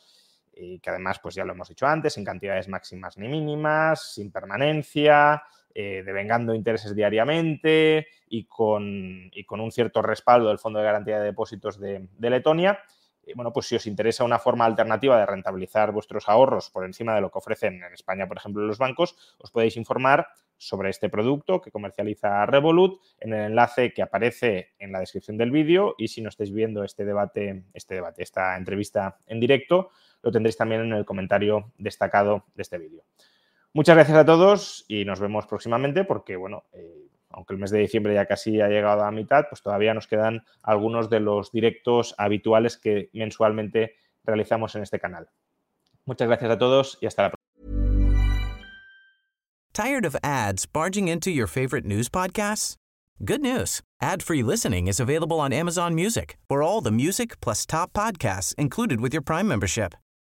y que además, pues ya lo hemos dicho antes, sin cantidades máximas ni mínimas, sin permanencia, eh, devengando intereses diariamente y con, con, un cierto respaldo del Fondo de Garantía de Depósitos de, Letonia. Y bueno, pues si os interesa una forma alternativa de rentabilizar vuestros ahorros por encima de lo que ofrecen en España, por ejemplo, los bancos, os podéis informar sobre este producto que comercializa Revolut en el enlace que aparece en la descripción del vídeo y si no estáis viendo este debate, este debate, esta entrevista en directo, lo tendréis también en el comentario destacado de este vídeo. Muchas gracias a todos y nos vemos próximamente porque, bueno, eh, aunque el mes de diciembre ya casi ha llegado a mitad, pues todavía nos quedan algunos de los directos habituales que mensualmente realizamos en este canal. Muchas gracias a todos y hasta la próxima. Of ads barging into your favorite news podcasts?